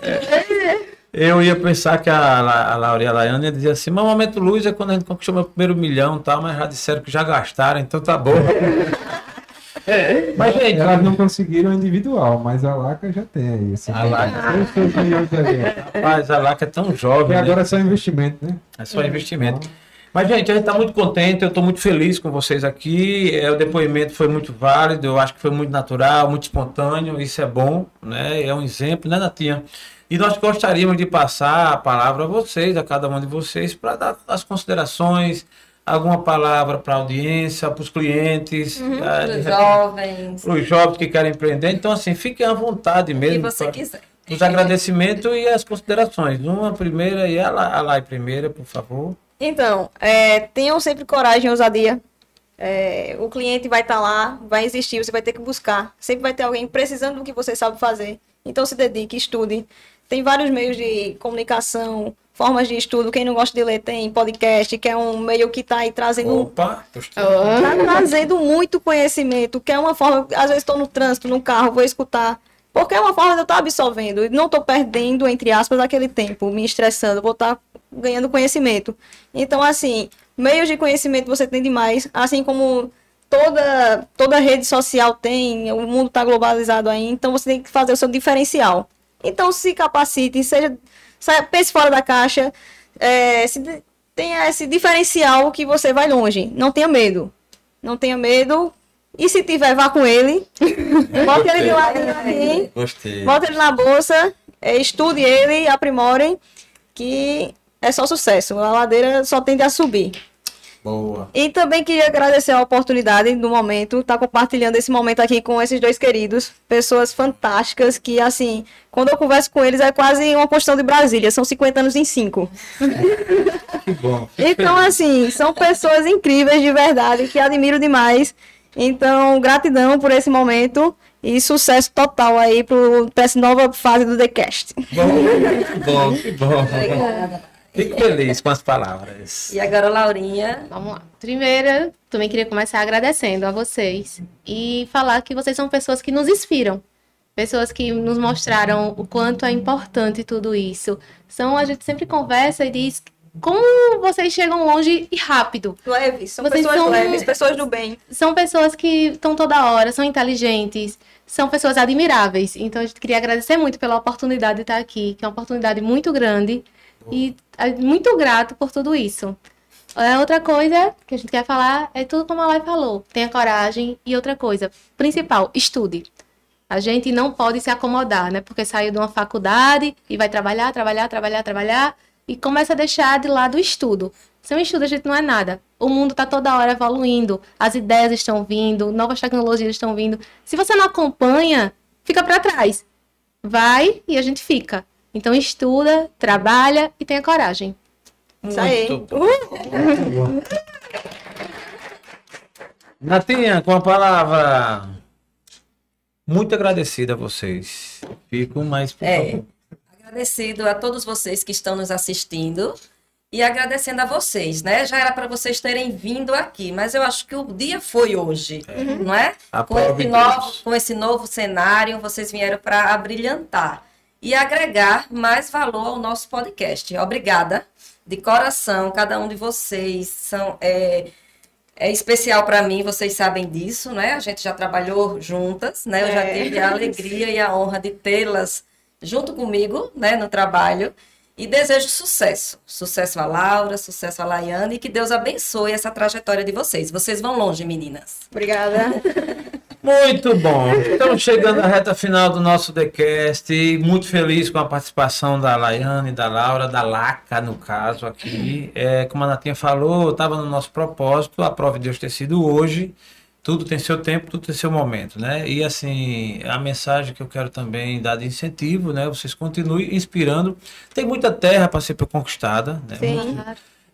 Eu ia pensar que a, a Laura e a Laiane ia dizer assim, mas o momento luz é quando a gente conquistou meu primeiro milhão e tal, mas já disseram que já gastaram, então tá bom. [laughs] Mas, gente, Elas não conseguiram individual, mas a Laca já tem aí. Assim, A Laca. Rapaz, a Laca é tão jovem, né? agora é só investimento, né? É só investimento. Mas, gente, a gente está muito contente, eu estou muito feliz com vocês aqui. É, o depoimento foi muito válido, eu acho que foi muito natural, muito espontâneo, isso é bom, né? É um exemplo, né, Natinha? E nós gostaríamos de passar a palavra a vocês, a cada um de vocês, para dar as considerações, alguma palavra para a audiência, para os clientes, Uhum. eh, de Os jovens. para os jovens que querem empreender. Então, assim, fiquem à vontade O que mesmo. você pra- quiser. os agradecimentos e as considerações. Uma primeira e a La- a Lai primeira, por favor. Então, é, tenham sempre coragem e ousadia. É, o cliente vai estar lá, vai existir, você vai ter que buscar. Sempre vai ter alguém precisando do que você sabe fazer. Então se dedique, estude. Tem vários meios de comunicação, formas de estudo. Quem não gosta de ler tem podcast, que é um meio que está aí trazendo Opa, gostei. Tá trazendo muito conhecimento, que é uma forma, às vezes estou no trânsito, no carro, vou escutar, porque é uma forma de eu estar absorvendo, e não estou perdendo, entre aspas, aquele tempo, me estressando, vou estar ganhando conhecimento. Então, assim, meios de conhecimento você tem demais, assim como toda, toda rede social tem, o mundo está globalizado aí, então você tem que fazer o seu diferencial. Então, se capacite, seja, pense fora da caixa, é, se tenha esse diferencial que você vai longe. Não tenha medo. Não tenha medo. E se tiver, vá com ele. [laughs] Bote ele de ladinho aqui. Gostei. Bota ele na bolsa. é, Estude ele, aprimorem. Que é só sucesso. A ladeira só tende a subir. Boa. E também queria agradecer a oportunidade do momento, estar compartilhando esse momento aqui com esses dois queridos, pessoas fantásticas que, assim, quando eu converso com eles é quase uma postão de Brasília, são 50 anos em 5. [laughs] Que bom. Então, assim, são pessoas incríveis de verdade, que admiro demais. Então, gratidão por esse momento e sucesso total aí pra essa nova fase do The Cast. Bom, que bom, que bom. Obrigada. Fico feliz com as palavras. E agora, Laurinha. Vamos lá. Primeiro, também queria começar agradecendo a vocês e falar que vocês são pessoas que nos inspiram. Pessoas que nos mostraram o quanto é importante tudo isso. São, a gente sempre conversa e diz como vocês chegam longe e rápido. Leves, são Vocês pessoas são- leves, pessoas do bem. São pessoas que estão toda hora, são inteligentes, são pessoas admiráveis. Então a gente queria agradecer muito pela oportunidade de estar aqui, que é uma oportunidade muito grande e é muito grato por tudo isso. É, outra coisa que a gente quer falar é tudo como a Lai falou. Tenha coragem e outra coisa, principal, estude. A gente não pode se acomodar, né? Porque saiu de uma faculdade e vai trabalhar, trabalhar, trabalhar, trabalhar e começa a deixar de lado o estudo. Sem estudo a gente não é nada. O mundo está toda hora evoluindo, as ideias estão vindo, novas tecnologias estão vindo. Se você não acompanha, fica para trás. Vai e a gente fica. Então estuda, trabalha e tenha coragem. Isso aí. Muito bom. [laughs] Natinha, com a palavra. Muito agradecido a vocês. Fico mais por É. favor. Agradecido a todos vocês que estão nos assistindo e agradecendo a vocês, né? Já era para vocês terem vindo aqui, mas eu acho que o dia foi hoje, não é? Com esse, novo, com esse novo cenário, vocês vieram para abrilhantar e agregar mais valor ao nosso podcast. Obrigada de coração, cada um de vocês são é, é especial para mim, vocês sabem disso, né? A gente já trabalhou juntas, né? Eu já É. tive a alegria e a honra de tê-las junto comigo, né, no trabalho. E desejo sucesso. Sucesso a Laura, sucesso a Laiane e que Deus abençoe essa trajetória de vocês. Vocês vão longe, meninas. Obrigada. [laughs] Muito bom. Estamos chegando à reta final do nosso TheCast. e Muito feliz com a participação da Laiane, da Laura, da Laca, no caso, aqui. É, como a Natinha falou, estava no nosso propósito, a prova de Deus ter sido hoje. Tudo tem seu tempo, tudo tem seu momento, né? E assim, a mensagem que eu quero também dar de incentivo, né? Vocês continuem inspirando. Tem muita terra para ser conquistada, né? Sim.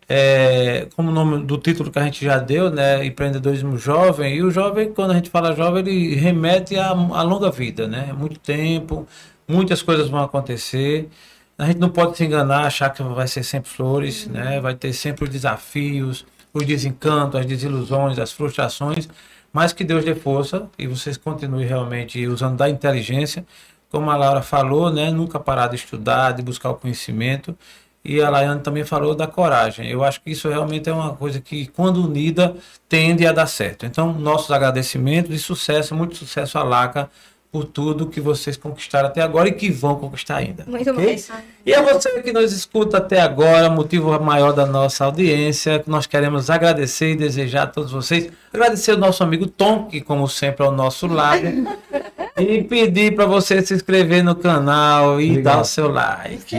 é, como o nome do título que a gente já deu, né, empreendedorismo jovem, e o jovem, quando a gente fala jovem, ele remete à, à longa vida, né, muito tempo, muitas coisas vão acontecer, a gente não pode se enganar, achar que vai ser sempre flores, né, vai ter sempre os desafios, os desencantos, as desilusões, as frustrações, mas que Deus dê força e vocês continuem realmente usando da inteligência, como a Laura falou, né, nunca parar de estudar, de buscar o conhecimento, e a Laiane também falou da coragem. Eu acho que isso realmente é uma coisa que, quando unida, tende a dar certo. Então, nossos agradecimentos e sucesso, muito sucesso à Laca por tudo que vocês conquistaram até agora e que vão conquistar ainda. Muito ok? mais. E a você que nos escuta até agora, motivo maior da nossa audiência, que nós queremos agradecer e desejar a todos vocês. Agradecer ao nosso amigo Tom, que como sempre é ao nosso lado. [laughs] e pedir para você se inscrever no canal e Obrigado. dar o seu like.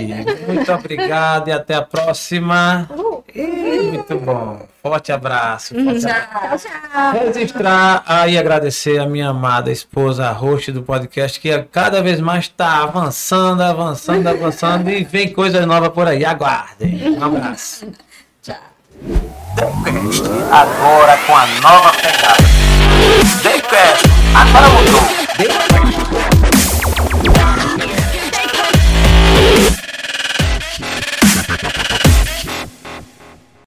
Muito obrigado e até a próxima. Ih, muito bom. Forte abraço. Forte abraço. Registrar aí agradecer a minha amada esposa, a host do podcast, que cada vez mais está avançando, avançando, avançando e vem coisa nova por aí. Aguardem. Um abraço. Tchau. Agora com a nova pegada. Daycraft. I know you.